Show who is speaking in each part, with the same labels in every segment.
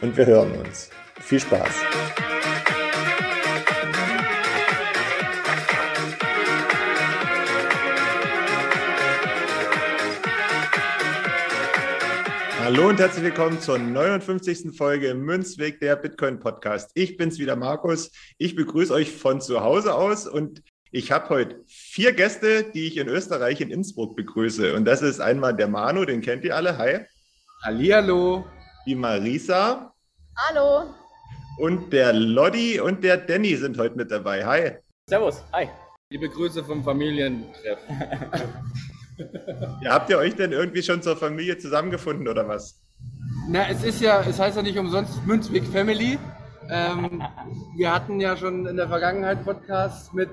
Speaker 1: und wir hören uns. Viel Spaß! Hallo und herzlich willkommen zur 59. Folge Münzweg der Bitcoin Podcast. Ich bin's wieder, Markus. Ich begrüße euch von zu Hause aus und ich habe heute vier Gäste, die ich in Österreich in Innsbruck begrüße. Und das ist einmal der Manu, den kennt ihr alle. Hi.
Speaker 2: Hallihallo.
Speaker 1: Die Marisa.
Speaker 3: Hallo.
Speaker 1: Und der Lodi und der Danny sind heute mit dabei. Hi.
Speaker 4: Servus. Hi.
Speaker 2: Liebe Grüße vom Familientreff.
Speaker 1: ja, habt ihr euch denn irgendwie schon zur Familie zusammengefunden oder was?
Speaker 2: Na, es ist ja, es heißt ja nicht umsonst Münzweg Family. Ähm, wir hatten ja schon in der Vergangenheit Podcasts mit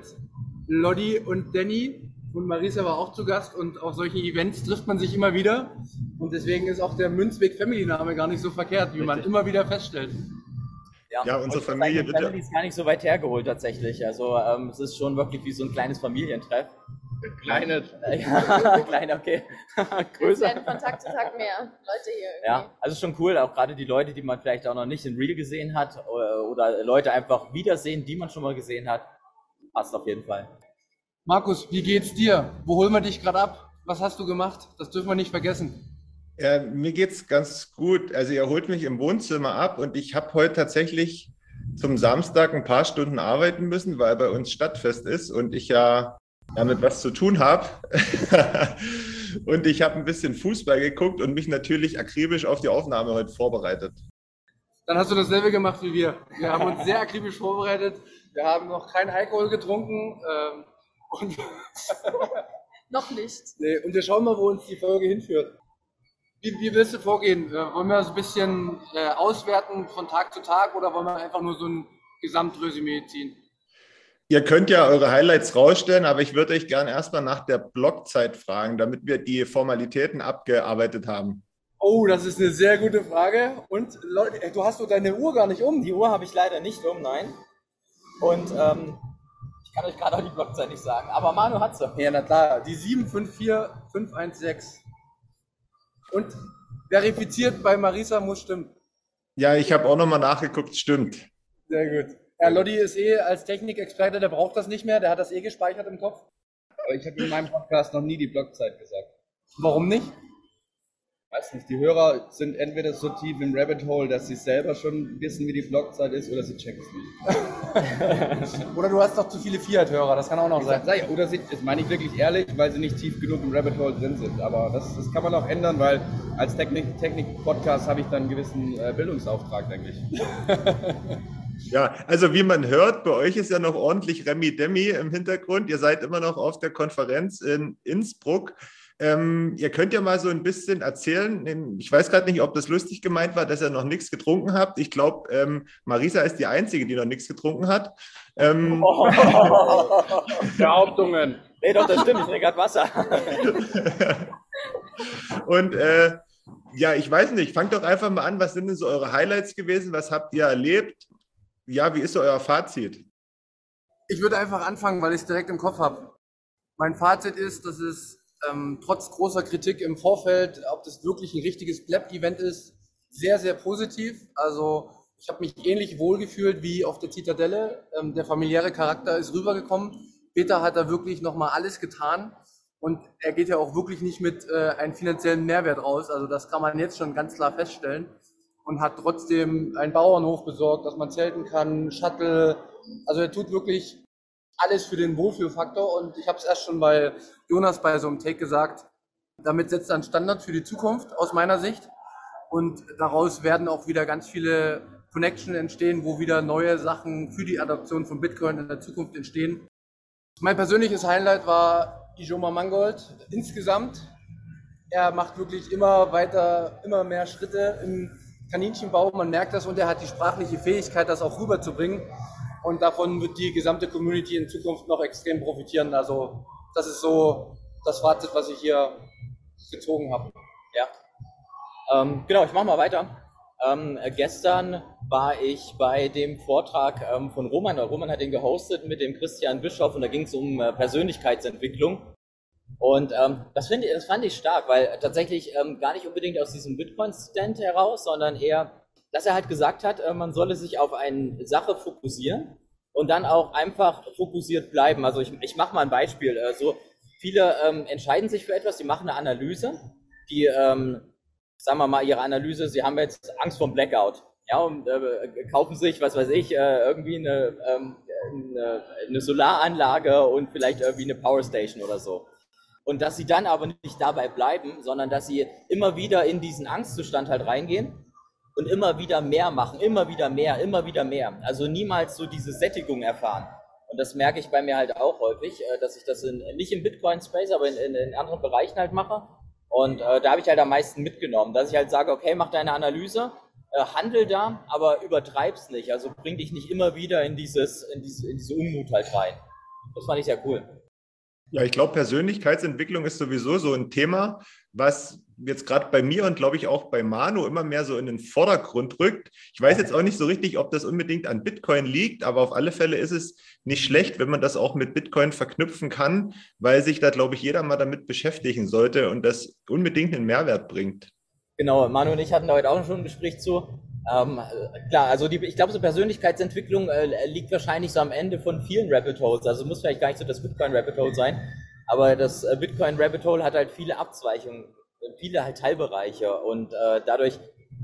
Speaker 2: Lodi und Danny und Marisa war auch zu Gast und auf solchen Events trifft man sich immer wieder und deswegen ist auch der Münzweg Family Name gar nicht so verkehrt, wie Richtig. man immer wieder feststellt.
Speaker 4: Ja, ja unsere Familie wird Family ist gar nicht so weit hergeholt tatsächlich. Also ähm, es ist schon wirklich wie so ein kleines Familientreff.
Speaker 2: Kleine.
Speaker 4: Ja, klein, okay.
Speaker 3: Größer. Von Tag zu Tag mehr Leute hier.
Speaker 4: Irgendwie. Ja, also schon cool, auch gerade die Leute, die man vielleicht auch noch nicht in Real gesehen hat oder, oder Leute einfach wiedersehen, die man schon mal gesehen hat. Passt auf jeden Fall.
Speaker 2: Markus, wie geht's dir? Wo holen wir dich gerade ab? Was hast du gemacht? Das dürfen wir nicht vergessen.
Speaker 1: Ja, mir geht's ganz gut. Also ihr holt mich im Wohnzimmer ab und ich habe heute tatsächlich zum Samstag ein paar Stunden arbeiten müssen, weil bei uns Stadtfest ist und ich ja damit was zu tun habe. und ich habe ein bisschen Fußball geguckt und mich natürlich akribisch auf die Aufnahme heute vorbereitet.
Speaker 2: Dann hast du dasselbe gemacht wie wir. Wir haben uns sehr akribisch vorbereitet. Wir haben noch keinen Alkohol getrunken. Ähm,
Speaker 3: Noch nicht.
Speaker 2: Nee, und wir schauen mal, wo uns die Folge hinführt. Wie, wie willst du vorgehen? Äh, wollen wir so ein bisschen äh, auswerten von Tag zu Tag oder wollen wir einfach nur so ein Gesamtresümee ziehen?
Speaker 1: Ihr könnt ja eure Highlights rausstellen, aber ich würde euch gerne erstmal nach der Blockzeit fragen, damit wir die Formalitäten abgearbeitet haben.
Speaker 2: Oh, das ist eine sehr gute Frage. Und Leute, du hast doch deine Uhr gar nicht um.
Speaker 4: Die Uhr habe ich leider nicht um, nein. Und ähm, kann euch gerade auch die Blockzeit nicht sagen, aber Manu hat sie.
Speaker 2: Ja, na klar, die 754516. Und verifiziert bei Marisa muss stimmen.
Speaker 1: Ja, ich habe auch nochmal nachgeguckt, stimmt.
Speaker 2: Sehr gut. Herr Lodi ist eh als Technikexperte, der braucht das nicht mehr, der hat das eh gespeichert im Kopf.
Speaker 5: Aber ich habe in meinem Podcast noch nie die Blockzeit gesagt.
Speaker 2: Warum nicht?
Speaker 5: Weiß nicht, die Hörer sind entweder so tief im Rabbit Hole, dass sie selber schon wissen, wie die Blockzeit ist, oder sie checken es
Speaker 2: nicht. oder du hast doch zu viele Fiat-Hörer, das kann auch noch sein.
Speaker 5: Sag, oder sie, das meine ich wirklich ehrlich, weil sie nicht tief genug im Rabbit Hole drin sind. Aber das, das kann man auch ändern, weil als Technik-Podcast habe ich dann einen gewissen äh, Bildungsauftrag, denke ich.
Speaker 1: Ja, also wie man hört, bei euch ist ja noch ordentlich Remi Demi im Hintergrund. Ihr seid immer noch auf der Konferenz in Innsbruck. Ähm, ihr könnt ja mal so ein bisschen erzählen. Ich weiß gerade nicht, ob das lustig gemeint war, dass ihr noch nichts getrunken habt. Ich glaube, ähm, Marisa ist die Einzige, die noch nichts getrunken hat. Ähm, oh,
Speaker 2: Behauptungen.
Speaker 4: nee, doch, das stimmt. Ich trinke gerade Wasser.
Speaker 1: Und äh, ja, ich weiß nicht. Fangt doch einfach mal an. Was sind denn so eure Highlights gewesen? Was habt ihr erlebt? Ja, wie ist so euer Fazit?
Speaker 2: Ich würde einfach anfangen, weil ich es direkt im Kopf habe. Mein Fazit ist, dass es ähm, trotz großer Kritik im Vorfeld, ob das wirklich ein richtiges Blab-Event ist, sehr, sehr positiv. Also ich habe mich ähnlich wohlgefühlt wie auf der Zitadelle. Ähm, der familiäre Charakter ist rübergekommen. Peter hat da wirklich nochmal alles getan. Und er geht ja auch wirklich nicht mit äh, einem finanziellen Mehrwert raus. Also das kann man jetzt schon ganz klar feststellen. Und hat trotzdem einen Bauernhof besorgt, dass man zelten kann, Shuttle. Also er tut wirklich alles für den Wohlfühlfaktor. Und ich habe es erst schon bei Jonas bei so einem Take gesagt, damit setzt er einen Standard für die Zukunft aus meiner Sicht. Und daraus werden auch wieder ganz viele Connection entstehen, wo wieder neue Sachen für die Adoption von Bitcoin in der Zukunft entstehen. Mein persönliches Highlight war Ijoma Mangold insgesamt. Er macht wirklich immer weiter, immer mehr Schritte im Kaninchenbau, man merkt das und er hat die sprachliche Fähigkeit, das auch rüberzubringen. Und davon wird die gesamte Community in Zukunft noch extrem profitieren. Also das ist so das Fazit, was ich hier gezogen habe.
Speaker 4: Ja. Ähm, genau, ich mache mal weiter. Ähm, gestern war ich bei dem Vortrag ähm, von Roman. Roman hat den gehostet mit dem Christian Bischof und da ging es um äh, Persönlichkeitsentwicklung. Und ähm, das, ich, das fand ich stark, weil tatsächlich ähm, gar nicht unbedingt aus diesem Bitcoin-Stand heraus, sondern eher, dass er halt gesagt hat, äh, man solle sich auf eine Sache fokussieren und dann auch einfach fokussiert bleiben. Also ich, ich mache mal ein Beispiel. Äh, so viele ähm, entscheiden sich für etwas, die machen eine Analyse, die, ähm, sagen wir mal, ihre Analyse, sie haben jetzt Angst vor Blackout. Ja, und äh, kaufen sich, was weiß ich, äh, irgendwie eine, ähm, eine, eine Solaranlage und vielleicht irgendwie eine Powerstation oder so. Und dass sie dann aber nicht dabei bleiben, sondern dass sie immer wieder in diesen Angstzustand halt reingehen und immer wieder mehr machen, immer wieder mehr, immer wieder mehr. Also niemals so diese Sättigung erfahren. Und das merke ich bei mir halt auch häufig, äh, dass ich das in, nicht im Bitcoin-Space, aber in, in, in, anderen Bereichen halt mache. Und äh, da habe ich halt am meisten mitgenommen, dass ich halt sage, okay, mach deine Analyse, äh, handel da, aber übertreib's nicht. Also bring dich nicht immer wieder in dieses, in diese, in diese Unmut halt rein. Das fand ich sehr cool.
Speaker 1: Ja, ich glaube, Persönlichkeitsentwicklung ist sowieso so ein Thema, was jetzt gerade bei mir und glaube ich auch bei Manu immer mehr so in den Vordergrund rückt. Ich weiß jetzt auch nicht so richtig, ob das unbedingt an Bitcoin liegt, aber auf alle Fälle ist es nicht schlecht, wenn man das auch mit Bitcoin verknüpfen kann, weil sich da, glaube ich, jeder mal damit beschäftigen sollte und das unbedingt einen Mehrwert bringt.
Speaker 4: Genau, Manu und ich hatten da heute auch schon ein Gespräch zu. Ähm, klar, also die, ich glaube, so Persönlichkeitsentwicklung äh, liegt wahrscheinlich so am Ende von vielen Rabbit Holes. Also muss vielleicht gar nicht so das Bitcoin Rabbit Hole sein, aber das äh, Bitcoin Rabbit Hole hat halt viele Abzweichungen, viele halt Teilbereiche und äh, dadurch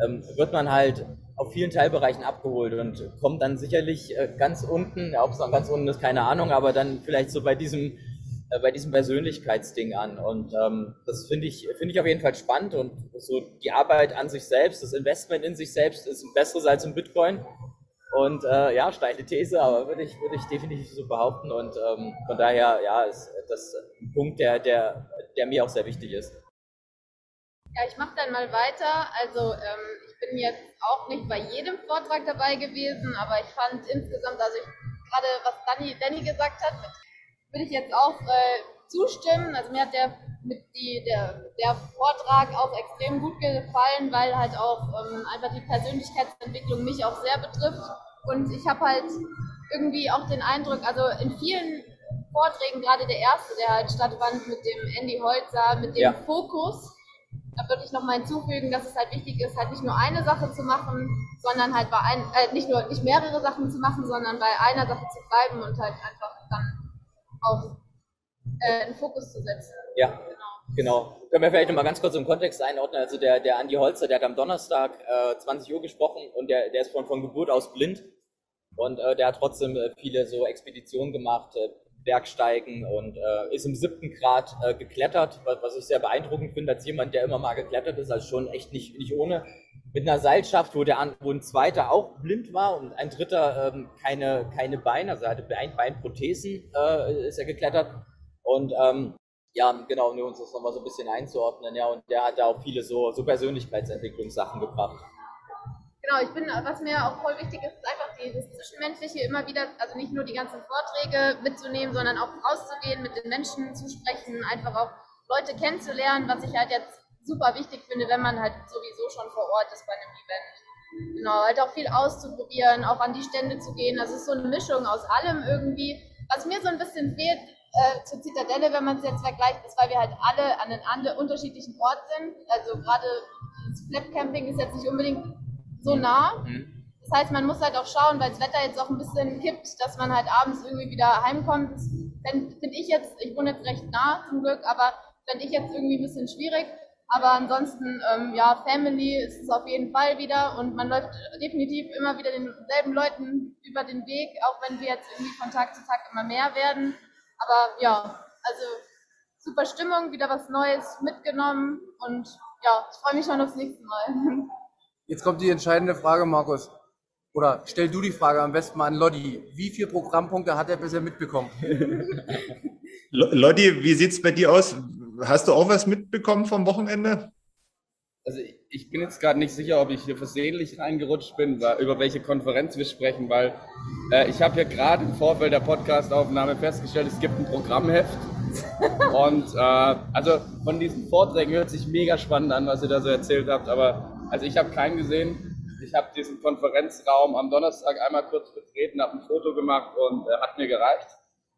Speaker 4: ähm, wird man halt auf vielen Teilbereichen abgeholt und kommt dann sicherlich äh, ganz unten, ja, ob es dann ganz unten ist, keine Ahnung, aber dann vielleicht so bei diesem äh, bei diesem Persönlichkeitsding an. Und ähm, das finde ich, finde ich auf jeden Fall spannend und so die Arbeit an sich selbst, das Investment in sich selbst ist besseres als im Bitcoin. Und äh, ja, steile These, aber würde ich, würde ich definitiv so behaupten. Und ähm, von daher, ja, ist das ein Punkt, der, der, der mir auch sehr wichtig ist.
Speaker 3: Ja, ich mache dann mal weiter. Also ähm, ich bin jetzt auch nicht bei jedem Vortrag dabei gewesen, aber ich fand insgesamt, also ich, gerade was Danny, Danny gesagt hat, würde ich jetzt auch äh, zustimmen. Also mir hat der, die, der, der Vortrag auch extrem gut gefallen, weil halt auch ähm, einfach die Persönlichkeitsentwicklung mich auch sehr betrifft. Und ich habe halt irgendwie auch den Eindruck, also in vielen Vorträgen, gerade der erste, der halt stattfand mit dem Andy Holzer, mit dem ja. Fokus, da würde ich nochmal hinzufügen, dass es halt wichtig ist, halt nicht nur eine Sache zu machen, sondern halt bei ein, äh, nicht nur nicht mehrere Sachen zu machen, sondern bei einer Sache zu bleiben und halt einfach dann auch äh, einen Fokus zu setzen.
Speaker 4: Ja. Genau. Genau. Können wir vielleicht nochmal ganz kurz im Kontext einordnen. Also der, der Andi Holzer, der hat am Donnerstag äh, 20 Uhr gesprochen und der, der ist von, von Geburt aus blind. Und äh, der hat trotzdem äh, viele so Expeditionen gemacht, äh, Bergsteigen und äh, ist im siebten Grad äh, geklettert, was, was, ich sehr beeindruckend finde, als jemand, der immer mal geklettert ist, also schon echt nicht, nicht ohne. Mit einer Seilschaft, wo, der, wo ein zweiter auch blind war und ein dritter ähm, keine, keine Beine, also er hatte Bein, Beinprothesen, äh, ist er geklettert. Und ähm, ja, genau, um uns das nochmal so ein bisschen einzuordnen, ja, und der hat da auch viele so, so Persönlichkeitsentwicklungssachen gebracht.
Speaker 3: Genau, ich bin, was mir auch voll wichtig ist, ist einfach dieses Zwischenmenschliche immer wieder, also nicht nur die ganzen Vorträge mitzunehmen, sondern auch rauszugehen, mit den Menschen zu sprechen, einfach auch Leute kennenzulernen, was ich halt jetzt super wichtig finde, wenn man halt sowieso schon vor Ort ist bei einem Event. Genau, halt auch viel auszuprobieren, auch an die Stände zu gehen. Das ist so eine Mischung aus allem irgendwie. Was mir so ein bisschen fehlt äh, zur Zitadelle, wenn man es jetzt vergleicht, ist, weil wir halt alle an einem unterschiedlichen Ort sind. Also gerade das Flap Camping ist jetzt nicht unbedingt so nah. Mhm. Das heißt, man muss halt auch schauen, weil das Wetter jetzt auch ein bisschen kippt, dass man halt abends irgendwie wieder heimkommt. Finde ich jetzt, ich wohne jetzt recht nah zum Glück, aber fände ich jetzt irgendwie ein bisschen schwierig. Aber ansonsten, ähm, ja, Family ist es auf jeden Fall wieder und man läuft definitiv immer wieder denselben Leuten über den Weg, auch wenn wir jetzt irgendwie von Tag zu Tag immer mehr werden. Aber ja, also super Stimmung, wieder was Neues mitgenommen und ja, ich freue mich schon aufs nächste Mal.
Speaker 2: Jetzt kommt die entscheidende Frage, Markus. Oder stell du die Frage am besten mal an Lodi. Wie viele Programmpunkte hat er bisher mitbekommen?
Speaker 1: Lodi, wie sieht es bei dir aus? Hast du auch was mitbekommen vom Wochenende?
Speaker 5: Also ich bin jetzt gerade nicht sicher, ob ich hier versehentlich reingerutscht bin, über welche Konferenz wir sprechen, weil äh, ich habe ja gerade im Vorfeld der Podcastaufnahme festgestellt, es gibt ein Programmheft. Und äh, also von diesen Vorträgen hört sich mega spannend an, was ihr da so erzählt habt, aber also ich habe keinen gesehen. Ich habe diesen Konferenzraum am Donnerstag einmal kurz betreten, habe ein Foto gemacht und äh, hat mir gereicht.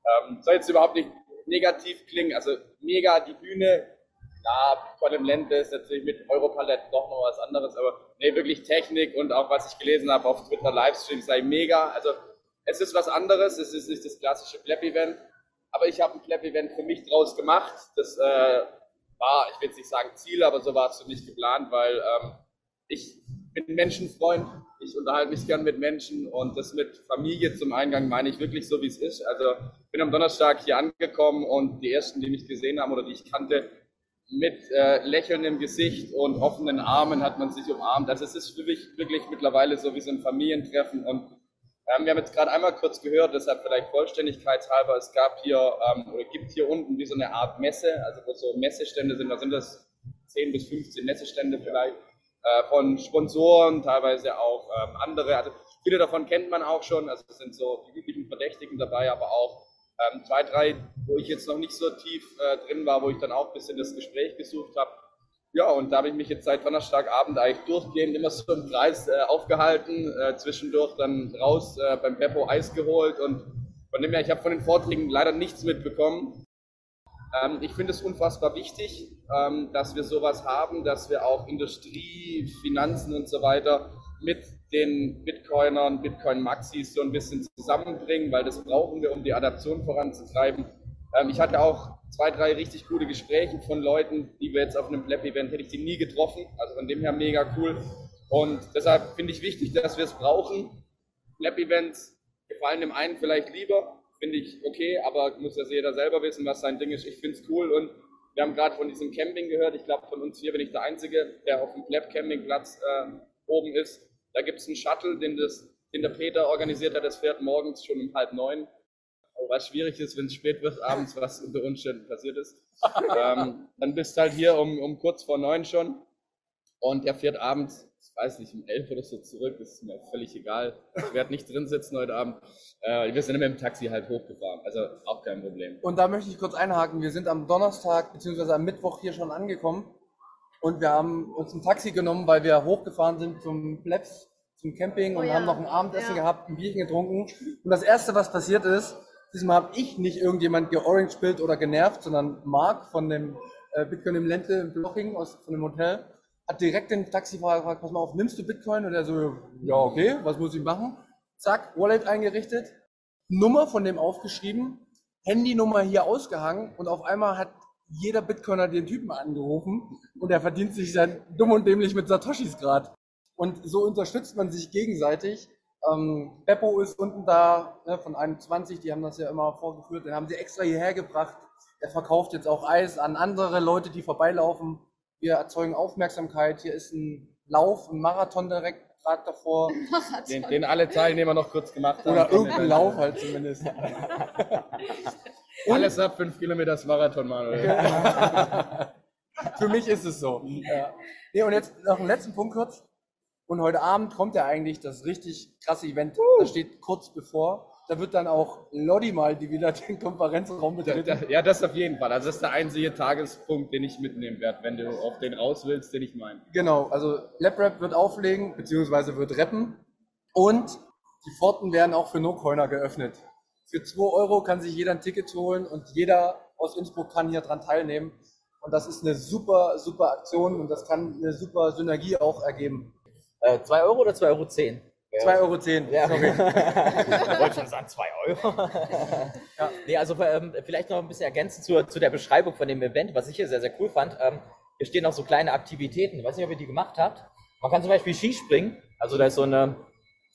Speaker 5: Ähm, soll jetzt überhaupt nicht negativ klingen, also mega die Bühne, ja, Bitcoin im Lente ist natürlich mit Europalette doch noch was anderes, aber nee, wirklich Technik und auch was ich gelesen habe auf Twitter Livestream sei mega. Also es ist was anderes, es ist nicht das klassische Clap-Event, aber ich habe ein Clap-Event für mich draus gemacht. Das äh, war, ich will jetzt nicht sagen Ziel, aber so war es für mich geplant, weil ähm, ich bin Menschenfreund, ich unterhalte mich gern mit Menschen und das mit Familie zum Eingang meine ich wirklich so, wie es ist. Also bin am Donnerstag hier angekommen und die ersten, die mich gesehen haben oder die ich kannte, mit äh, lächelndem Gesicht und offenen Armen hat man sich umarmt. Also es ist für mich wirklich mittlerweile so wie so ein Familientreffen und ähm, wir haben jetzt gerade einmal kurz gehört, deshalb vielleicht vollständigkeitshalber, es gab hier ähm, oder gibt hier unten wie so eine Art Messe, also wo so Messestände sind, da sind das 10 bis 15 Messestände vielleicht äh, von Sponsoren, teilweise auch ähm, andere, also viele davon kennt man auch schon, also es sind so die üblichen Verdächtigen dabei, aber auch ähm, zwei, drei, wo ich jetzt noch nicht so tief äh, drin war, wo ich dann auch ein bisschen das Gespräch gesucht habe. Ja, und da habe ich mich jetzt seit Donnerstagabend eigentlich durchgehend immer so im Kreis äh, aufgehalten, äh, zwischendurch dann raus äh, beim Beppo Eis geholt und von dem her, ich habe von den Vorträgen leider nichts mitbekommen. Ähm, ich finde es unfassbar wichtig, ähm, dass wir sowas haben, dass wir auch Industrie, Finanzen und so weiter mit den Bitcoinern, Bitcoin-Maxis so ein bisschen zusammenbringen, weil das brauchen wir, um die Adaption voranzutreiben. Ähm, ich hatte auch zwei, drei richtig gute Gespräche von Leuten, die wir jetzt auf einem Pleb-Event hätte ich die nie getroffen. Also von dem her mega cool. Und deshalb finde ich wichtig, dass wir es brauchen. Pleb-Events gefallen dem einen vielleicht lieber, finde ich okay, aber muss ja jeder selber wissen, was sein Ding ist. Ich finde es cool und wir haben gerade von diesem Camping gehört. Ich glaube, von uns hier bin ich der Einzige, der auf dem Pleb-Campingplatz äh, oben ist. Da gibt es einen Shuttle, den, das, den der Peter organisiert hat, das fährt morgens schon um halb neun. Was schwierig ist, wenn es spät wird, abends, was unter Umständen passiert ist. ähm, dann bist du halt hier um, um kurz vor neun schon und er fährt abends, weiß nicht, um elf oder so zurück, das ist mir völlig egal. Ich werde nicht drin sitzen heute Abend. Äh, wir sind immer im Taxi halt hochgefahren, also auch kein Problem.
Speaker 2: Und da möchte ich kurz einhaken. Wir sind am Donnerstag bzw. am Mittwoch hier schon angekommen und wir haben uns ein Taxi genommen, weil wir hochgefahren sind zum Plebs, zum Camping und oh ja. haben noch ein Abendessen ja. gehabt, ein Bierchen getrunken. Und das Erste, was passiert ist, diesmal habe ich nicht irgendjemand georange-bildet oder genervt, sondern Marc von dem äh, Bitcoin im Lente in Bloching aus, von dem Hotel hat direkt den Taxifahrer gefragt, pass mal auf, nimmst du Bitcoin? Und er so, ja okay, was muss ich machen? Zack, Wallet eingerichtet, Nummer von dem aufgeschrieben, Handynummer hier ausgehangen und auf einmal hat jeder Bitcoiner den Typen angerufen und er verdient sich dann dumm und dämlich mit Satoshis gerade. Und so unterstützt man sich gegenseitig. Ähm, Beppo ist unten da ne, von 21, die haben das ja immer vorgeführt, den haben sie extra hierher gebracht. Er verkauft jetzt auch Eis an andere Leute, die vorbeilaufen. Wir erzeugen Aufmerksamkeit. Hier ist ein Lauf, ein Marathon direkt gerade davor.
Speaker 5: Den, den, alle Teilnehmer noch kurz gemacht haben.
Speaker 2: Oder irgendein Lauf halt zumindest.
Speaker 5: Alles ab 5 Kilometer ist Marathon, Manuel.
Speaker 2: Für mich ist es so. Ja. Nee, und jetzt noch einen letzten Punkt kurz. Und heute Abend kommt ja eigentlich das richtig krasse Event. Uh. Das steht kurz bevor. Da wird dann auch Lodi mal die wieder den Konferenzraum betreten.
Speaker 5: Ja, das auf jeden Fall. Also das ist der einzige Tagespunkt, den ich mitnehmen werde, wenn du auf den raus willst, den ich meine.
Speaker 2: Genau, also LabRap wird auflegen, beziehungsweise wird rappen. Und die Pforten werden auch für No-Coiner geöffnet. Für 2 Euro kann sich jeder ein Ticket holen und jeder aus Innsbruck kann hier dran teilnehmen. Und das ist eine super, super Aktion und das kann eine super Synergie auch ergeben.
Speaker 4: 2 äh, Euro oder 2,10 Euro? 2,10
Speaker 2: Euro, zehn. ja. sorry.
Speaker 4: ich wollte schon sagen 2 Euro. ja. Nee, also ähm, vielleicht noch ein bisschen ergänzend zu, zu der Beschreibung von dem Event, was ich hier sehr, sehr cool fand. Ähm, hier stehen auch so kleine Aktivitäten. Ich weiß nicht, ob ihr die gemacht habt. Man kann zum Beispiel Skispringen. Also da ist so, eine,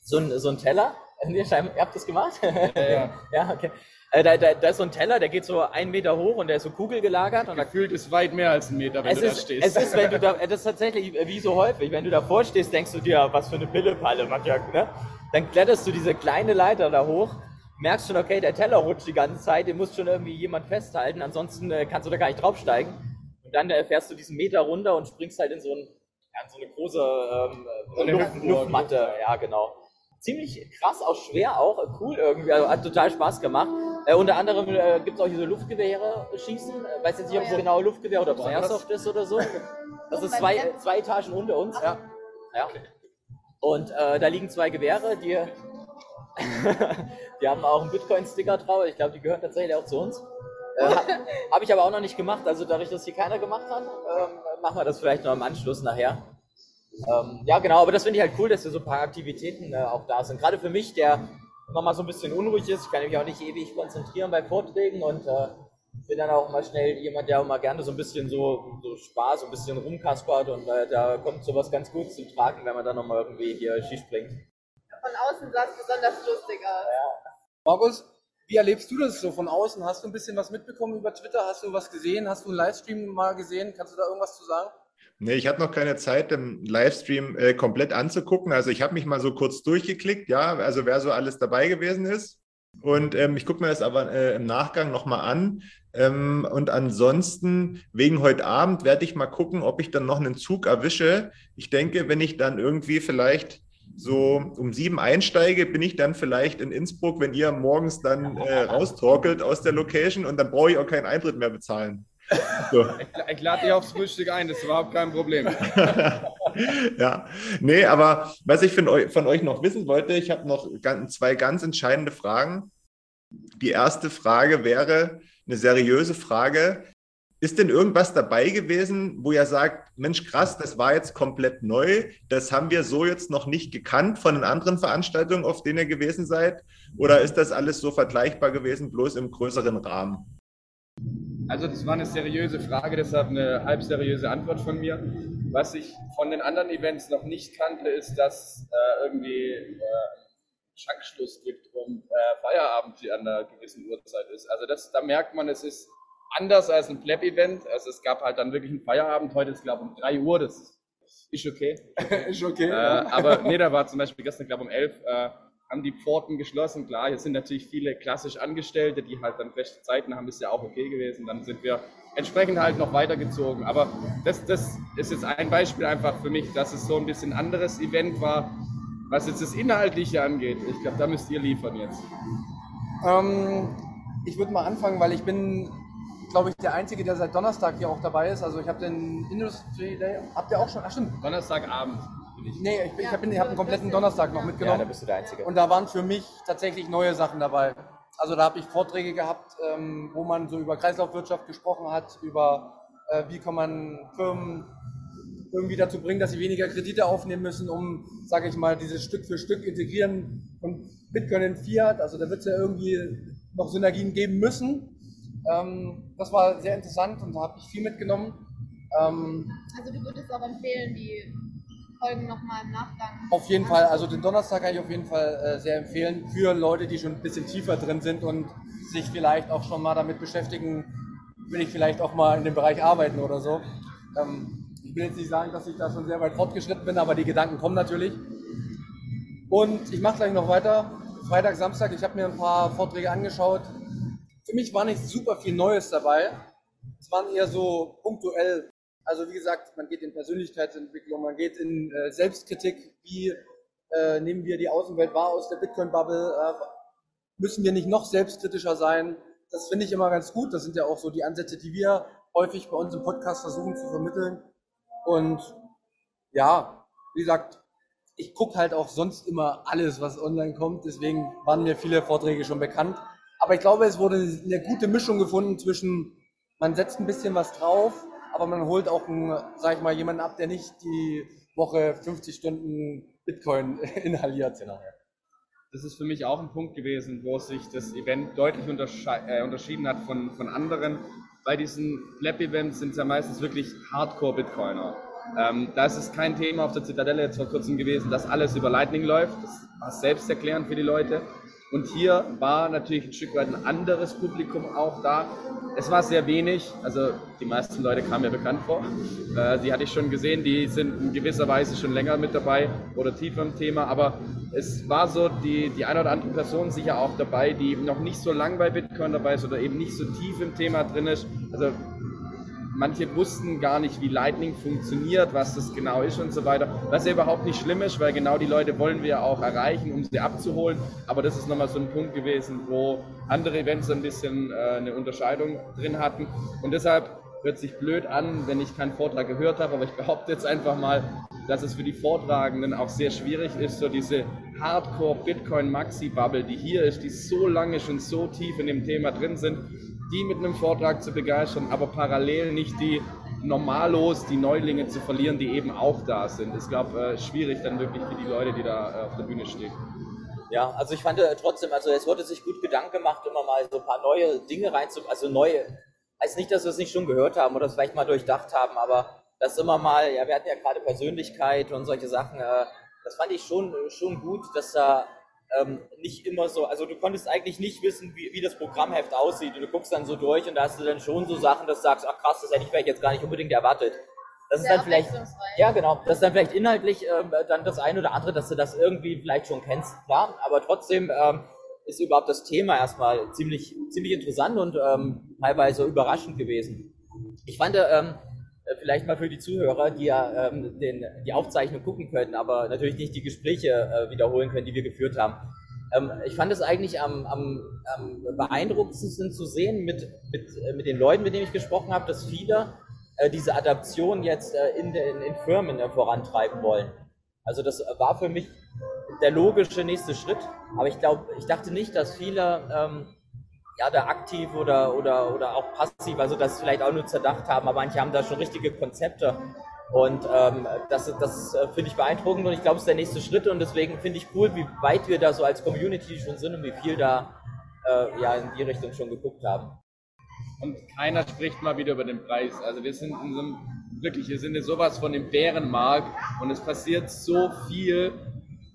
Speaker 4: so, ein, so ein Teller Ihr habt das gemacht? Ja, ja. ja okay. Äh, da, da, da, ist so ein Teller, der geht so einen Meter hoch und der ist so kugelgelagert. Und
Speaker 5: Gefühlt ist weit mehr als ein Meter, wenn du
Speaker 4: ist,
Speaker 5: da stehst.
Speaker 4: Es ist, wenn du da, das ist tatsächlich wie so häufig, wenn du davor stehst, denkst du dir, was für eine Pillepalle, ne? Dann kletterst du diese kleine Leiter da hoch, merkst schon, okay, der Teller rutscht die ganze Zeit, den muss schon irgendwie jemand festhalten, ansonsten äh, kannst du da gar nicht draufsteigen. Und dann äh, fährst du diesen Meter runter und springst halt in so ein ja, so eine große ähm, so eine Luft, Luftmatte, ja genau. Ziemlich krass, auch schwer, auch cool irgendwie, also hat total Spaß gemacht. Äh, unter anderem äh, gibt es auch diese Luftgewehre schießen, äh, weiß jetzt nicht, ob es genau Luftgewehr oder ob es Airsoft ist oder so. Das ist zwei, zwei Etagen unter uns. Ja. ja. Und äh, da liegen zwei Gewehre, die, die haben auch einen Bitcoin-Sticker drauf. Ich glaube, die gehören tatsächlich auch zu uns. Äh, Habe ich aber auch noch nicht gemacht. Also dadurch, dass hier keiner gemacht hat, ähm, machen wir das vielleicht noch im Anschluss nachher. Ähm, ja, genau, aber das finde ich halt cool, dass hier so ein paar Aktivitäten äh, auch da sind. Gerade für mich, der immer mal so ein bisschen unruhig ist. Ich kann mich auch nicht ewig konzentrieren bei Vorträgen und äh, bin dann auch mal schnell jemand, der auch mal gerne so ein bisschen so, so Spaß, so ein bisschen rumkaspert und äh, da kommt sowas ganz gut zum Tragen, wenn man dann nochmal irgendwie hier Ski springt.
Speaker 3: Von außen sah es besonders lustig aus. Ja.
Speaker 2: Markus, wie erlebst du das so von außen? Hast du ein bisschen was mitbekommen über Twitter? Hast du was gesehen? Hast du einen Livestream mal gesehen? Kannst du da irgendwas zu sagen?
Speaker 1: Nee, ich hatte noch keine Zeit, den Livestream äh, komplett anzugucken. Also ich habe mich mal so kurz durchgeklickt, ja, also wer so alles dabei gewesen ist. Und ähm, ich gucke mir das aber äh, im Nachgang nochmal an. Ähm, und ansonsten, wegen heute Abend, werde ich mal gucken, ob ich dann noch einen Zug erwische. Ich denke, wenn ich dann irgendwie vielleicht so um sieben einsteige, bin ich dann vielleicht in Innsbruck, wenn ihr morgens dann äh, raustorkelt aus der Location und dann brauche ich auch keinen Eintritt mehr bezahlen.
Speaker 5: So. Ich, lade dich aufs Frühstück ein, das ist überhaupt kein Problem.
Speaker 1: ja, nee, aber was ich von euch, von euch noch wissen wollte, ich habe noch zwei ganz entscheidende Fragen. Die erste Frage wäre eine seriöse Frage. Ist denn irgendwas dabei gewesen, wo ihr sagt, Mensch, krass, das war jetzt komplett neu, das haben wir so jetzt noch nicht gekannt von den anderen Veranstaltungen, auf denen ihr gewesen seid? Oder ist das alles so vergleichbar gewesen, bloß im größeren Rahmen?
Speaker 5: Also das war eine seriöse Frage, deshalb eine halb seriöse Antwort von mir. Was ich von den anderen Events noch nicht kannte, ist, dass äh, irgendwie äh, Schankschluss gibt und äh, Feierabend an einer gewissen Uhrzeit ist. Also das, da merkt man, es ist anders als ein Pleb-Event. Also es gab halt dann wirklich einen Feierabend. Heute ist, glaube ich, um 3 Uhr. Das ist okay.
Speaker 2: ist okay. Äh,
Speaker 5: aber nee, da war zum Beispiel gestern, glaube ich, um 11 äh, haben die Pforten geschlossen. Klar, hier sind natürlich viele klassisch Angestellte, die halt dann feste Zeiten haben, ist ja auch okay gewesen. Dann sind wir entsprechend halt noch weitergezogen. Aber das, das ist jetzt ein Beispiel einfach für mich, dass es so ein bisschen anderes Event war, was jetzt das Inhaltliche angeht. Ich glaube, da müsst ihr liefern jetzt.
Speaker 2: Ähm, ich würde mal anfangen, weil ich bin, glaube ich, der Einzige, der seit Donnerstag hier auch dabei ist. Also ich habe den Industry Day, habt ihr auch schon? Ach stimmt.
Speaker 5: Donnerstagabend
Speaker 2: bin ich. Nee, ich, ich habe hab einen kompletten Donnerstag noch mitgenommen. Ja,
Speaker 4: da bist du der Einzige.
Speaker 2: Und da waren für mich tatsächlich neue Sachen dabei. Also da habe ich Vorträge gehabt, ähm, wo man so über Kreislaufwirtschaft gesprochen hat, über äh, wie kann man Firmen irgendwie dazu bringen, dass sie weniger Kredite aufnehmen müssen, um, sage ich mal, dieses Stück für Stück integrieren von Bitcoin in Fiat. Also da wird es ja irgendwie noch Synergien geben müssen. Ähm, das war sehr interessant und da habe ich viel mitgenommen.
Speaker 3: Ähm, also du würdest auch empfehlen, die Folgen nochmal im Nachgang.
Speaker 2: Auf jeden Fall, also den Donnerstag kann ich auf jeden Fall äh, sehr empfehlen für Leute, die schon ein bisschen tiefer drin sind und sich vielleicht auch schon mal damit beschäftigen, will ich vielleicht auch mal in dem Bereich arbeiten oder so. Ähm, ich will jetzt nicht sagen, dass ich da schon sehr weit fortgeschritten bin, aber die Gedanken kommen natürlich. Und ich mache gleich noch weiter. Freitag, Samstag, ich habe mir ein paar Vorträge angeschaut. Für mich war nicht super viel Neues dabei. Es waren eher so punktuell also wie gesagt, man geht in Persönlichkeitsentwicklung, man geht in äh, Selbstkritik, wie äh, nehmen wir die Außenwelt wahr aus der Bitcoin-Bubble, äh, müssen wir nicht noch selbstkritischer sein. Das finde ich immer ganz gut. Das sind ja auch so die Ansätze, die wir häufig bei uns im Podcast versuchen zu vermitteln. Und ja, wie gesagt, ich gucke halt auch sonst immer alles, was online kommt. Deswegen waren mir viele Vorträge schon bekannt. Aber ich glaube, es wurde eine gute Mischung gefunden zwischen, man setzt ein bisschen was drauf, aber man holt auch, einen, sag ich mal, jemanden ab, der nicht die Woche 50 Stunden Bitcoin inhaliert. Genau.
Speaker 5: Das ist für mich auch ein Punkt gewesen, wo sich das Event deutlich äh, unterschieden hat von, von anderen. Bei diesen Flap-Events sind es ja meistens wirklich Hardcore-Bitcoiner. Ähm, da ist es kein Thema auf der Zitadelle jetzt vor kurzem gewesen, dass alles über Lightning läuft. Das war selbsterklärend für die Leute. Und hier war natürlich ein Stück weit ein anderes Publikum auch da. Es war sehr wenig, also die meisten Leute kamen mir bekannt vor. Äh, die hatte ich schon gesehen, die sind in gewisser Weise schon länger mit dabei oder tiefer im Thema, aber es war so, die, die eine oder andere Person sicher auch dabei, die noch nicht so lang bei Bitcoin dabei ist oder eben nicht so tief im Thema drin ist. Also manche wussten gar nicht, wie Lightning funktioniert, was das genau ist und so weiter. Was ja überhaupt nicht schlimm ist, weil genau die Leute wollen wir auch erreichen, um sie abzuholen. Aber das ist nochmal so ein Punkt gewesen, wo andere Events ein bisschen äh, eine Unterscheidung drin hatten. Und deshalb hört sich blöd an, wenn ich keinen Vortrag gehört habe, aber ich behaupte jetzt einfach mal, dass es für die Vortragenden auch sehr schwierig ist, so diese Hardcore Bitcoin Maxi Bubble, die hier ist, die so lange schon so tief in dem Thema drin sind, die mit einem Vortrag zu begeistern, aber parallel nicht die Normalos, die Neulinge zu verlieren, die eben auch da sind. Ich glaube, äh, schwierig dann wirklich für die Leute, die da äh, auf der Bühne stehen.
Speaker 4: Ja, also ich fand äh, trotzdem, also es wurde sich gut Gedanken gemacht, immer mal so ein paar neue Dinge reinzu, also neue, heißt nicht, dass wir es nicht schon gehört haben oder es vielleicht mal durchdacht haben, aber das immer mal, ja, wir hatten ja gerade Persönlichkeit und solche Sachen, das fand ich schon, schon gut, dass da ähm, nicht immer so, also du konntest eigentlich nicht wissen, wie, wie das Programmheft aussieht. Und du guckst dann so durch und da hast du dann schon so Sachen, dass du sagst, ach krass, das hätte ich vielleicht jetzt gar nicht unbedingt erwartet. Das Sehr ist dann vielleicht, ja genau, das ist dann vielleicht inhaltlich ähm, dann das eine oder andere, dass du das irgendwie vielleicht schon kennst, klar, aber trotzdem ähm, ist überhaupt das Thema erstmal ziemlich, ziemlich interessant und ähm, teilweise überraschend gewesen. Ich fand, ähm, äh, vielleicht mal für die Zuhörer, die ja ähm, den, die Aufzeichnung gucken können, aber natürlich nicht die Gespräche äh, wiederholen können, die wir geführt haben. Ähm, ich fand es eigentlich am, am, am beeindruckendsten zu sehen mit, mit, äh, mit den Leuten, mit denen ich gesprochen habe, dass viele äh, diese Adaption jetzt äh, in, in, in, Firmen äh, vorantreiben wollen. Also das war für mich der logische nächste Schritt, aber ich glaube, ich dachte nicht, dass viele ähm, ja, da aktiv oder, oder, oder auch passiv, also das vielleicht auch nur zerdacht haben, aber manche haben da schon richtige Konzepte. Und ähm, das, das äh, finde ich beeindruckend und ich glaube, es ist der nächste Schritt und deswegen finde ich cool, wie weit wir da so als Community schon sind und wie viel da äh, ja, in die Richtung schon geguckt haben.
Speaker 5: Und keiner spricht mal wieder über den Preis. Also wir sind in so einem, wirklich, wir sind in sowas von dem Bärenmarkt und es passiert so viel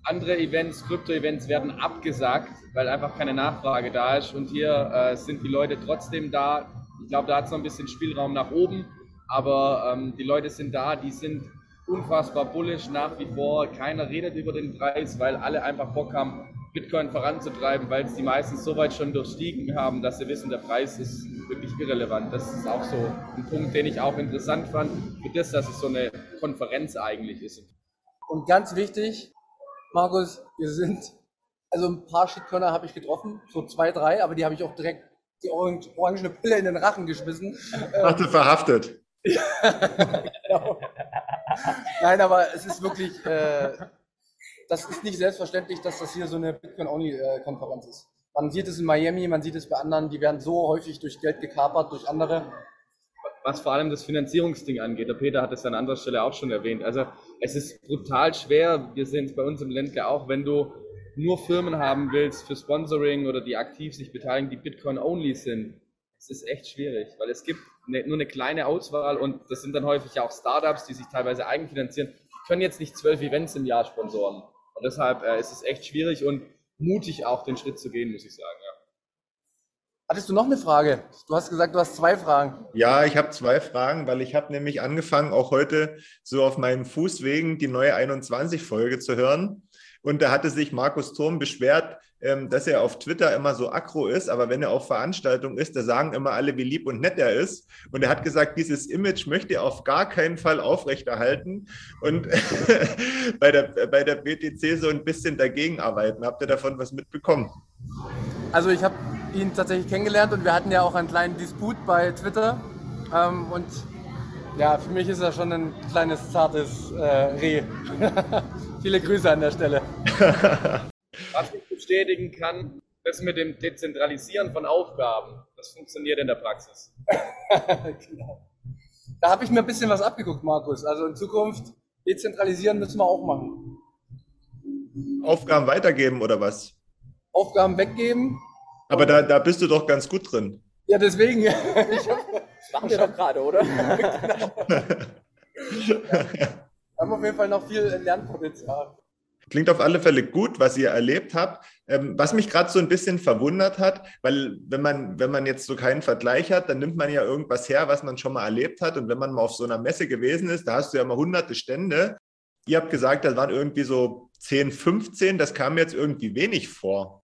Speaker 5: andere Events, Krypto-Events werden abgesagt, weil einfach keine Nachfrage da ist. Und hier äh, sind die Leute trotzdem da. Ich glaube, da hat es noch ein bisschen Spielraum nach oben. Aber ähm, die Leute sind da, die sind unfassbar bullish nach wie vor. Keiner redet über den Preis, weil alle einfach Bock haben, Bitcoin voranzutreiben, weil es die meisten so weit schon durchstiegen haben, dass sie wissen, der Preis ist wirklich irrelevant. Das ist auch so ein Punkt, den ich auch interessant fand, für das, dass es so eine Konferenz eigentlich ist.
Speaker 2: Und ganz wichtig, Markus, wir sind, also ein paar Shitcoiner habe ich getroffen, so zwei, drei, aber die habe ich auch direkt die orange, orangene Pille in den Rachen geschmissen.
Speaker 1: Hatte ähm, verhaftet.
Speaker 2: genau. Nein, aber es ist wirklich, äh, das ist nicht selbstverständlich, dass das hier so eine Bitcoin-Only-Konferenz ist. Man sieht es in Miami, man sieht es bei anderen, die werden so häufig durch Geld gekapert, durch andere
Speaker 5: was vor allem das Finanzierungsding angeht. Der Peter hat es an anderer Stelle auch schon erwähnt. Also es ist brutal schwer. Wir sehen es bei uns im Ländle auch, wenn du nur Firmen haben willst für Sponsoring oder die aktiv sich beteiligen, die Bitcoin-only sind. Es ist echt schwierig, weil es gibt ne, nur eine kleine Auswahl und das sind dann häufig auch Startups, die sich teilweise eigenfinanzieren. Die können jetzt nicht zwölf Events im Jahr sponsoren. Und deshalb äh, ist es echt schwierig und mutig auch den Schritt zu gehen, muss ich sagen. Ja.
Speaker 2: Hattest du noch eine Frage? Du hast gesagt, du hast zwei Fragen.
Speaker 1: Ja, ich habe zwei Fragen, weil ich habe nämlich angefangen, auch heute so auf meinen Fußwegen die neue 21-Folge zu hören. Und da hatte sich Markus Turm beschwert, ähm, dass er auf Twitter immer so aggro ist, aber wenn er auf Veranstaltungen ist, da sagen immer alle, wie lieb und nett er ist. Und er hat gesagt, dieses Image möchte er auf gar keinen Fall aufrechterhalten und bei, der, bei der BTC so ein bisschen dagegen arbeiten. Habt ihr davon was mitbekommen?
Speaker 2: Also ich habe ihn tatsächlich kennengelernt und wir hatten ja auch einen kleinen Disput bei Twitter. Ähm, und ja, für mich ist er schon ein kleines, zartes äh, Reh. Viele Grüße an der Stelle.
Speaker 5: Was ich bestätigen kann, das mit dem Dezentralisieren von Aufgaben, das funktioniert in der Praxis.
Speaker 2: genau. Da habe ich mir ein bisschen was abgeguckt, Markus. Also in Zukunft dezentralisieren müssen wir auch machen.
Speaker 1: Aufgaben weitergeben oder was?
Speaker 2: Aufgaben weggeben
Speaker 1: aber da, da bist du doch ganz gut drin.
Speaker 2: Ja, deswegen.
Speaker 4: das machen wir doch gerade, oder?
Speaker 2: genau. ja. Haben auf jeden Fall noch viel Lernpotenzial.
Speaker 1: Klingt auf alle Fälle gut, was ihr erlebt habt. Ähm, was mich gerade so ein bisschen verwundert hat, weil wenn man, wenn man jetzt so keinen Vergleich hat, dann nimmt man ja irgendwas her, was man schon mal erlebt hat. Und wenn man mal auf so einer Messe gewesen ist, da hast du ja mal hunderte Stände. Ihr habt gesagt, da waren irgendwie so 10, 15. Das kam mir jetzt irgendwie wenig vor.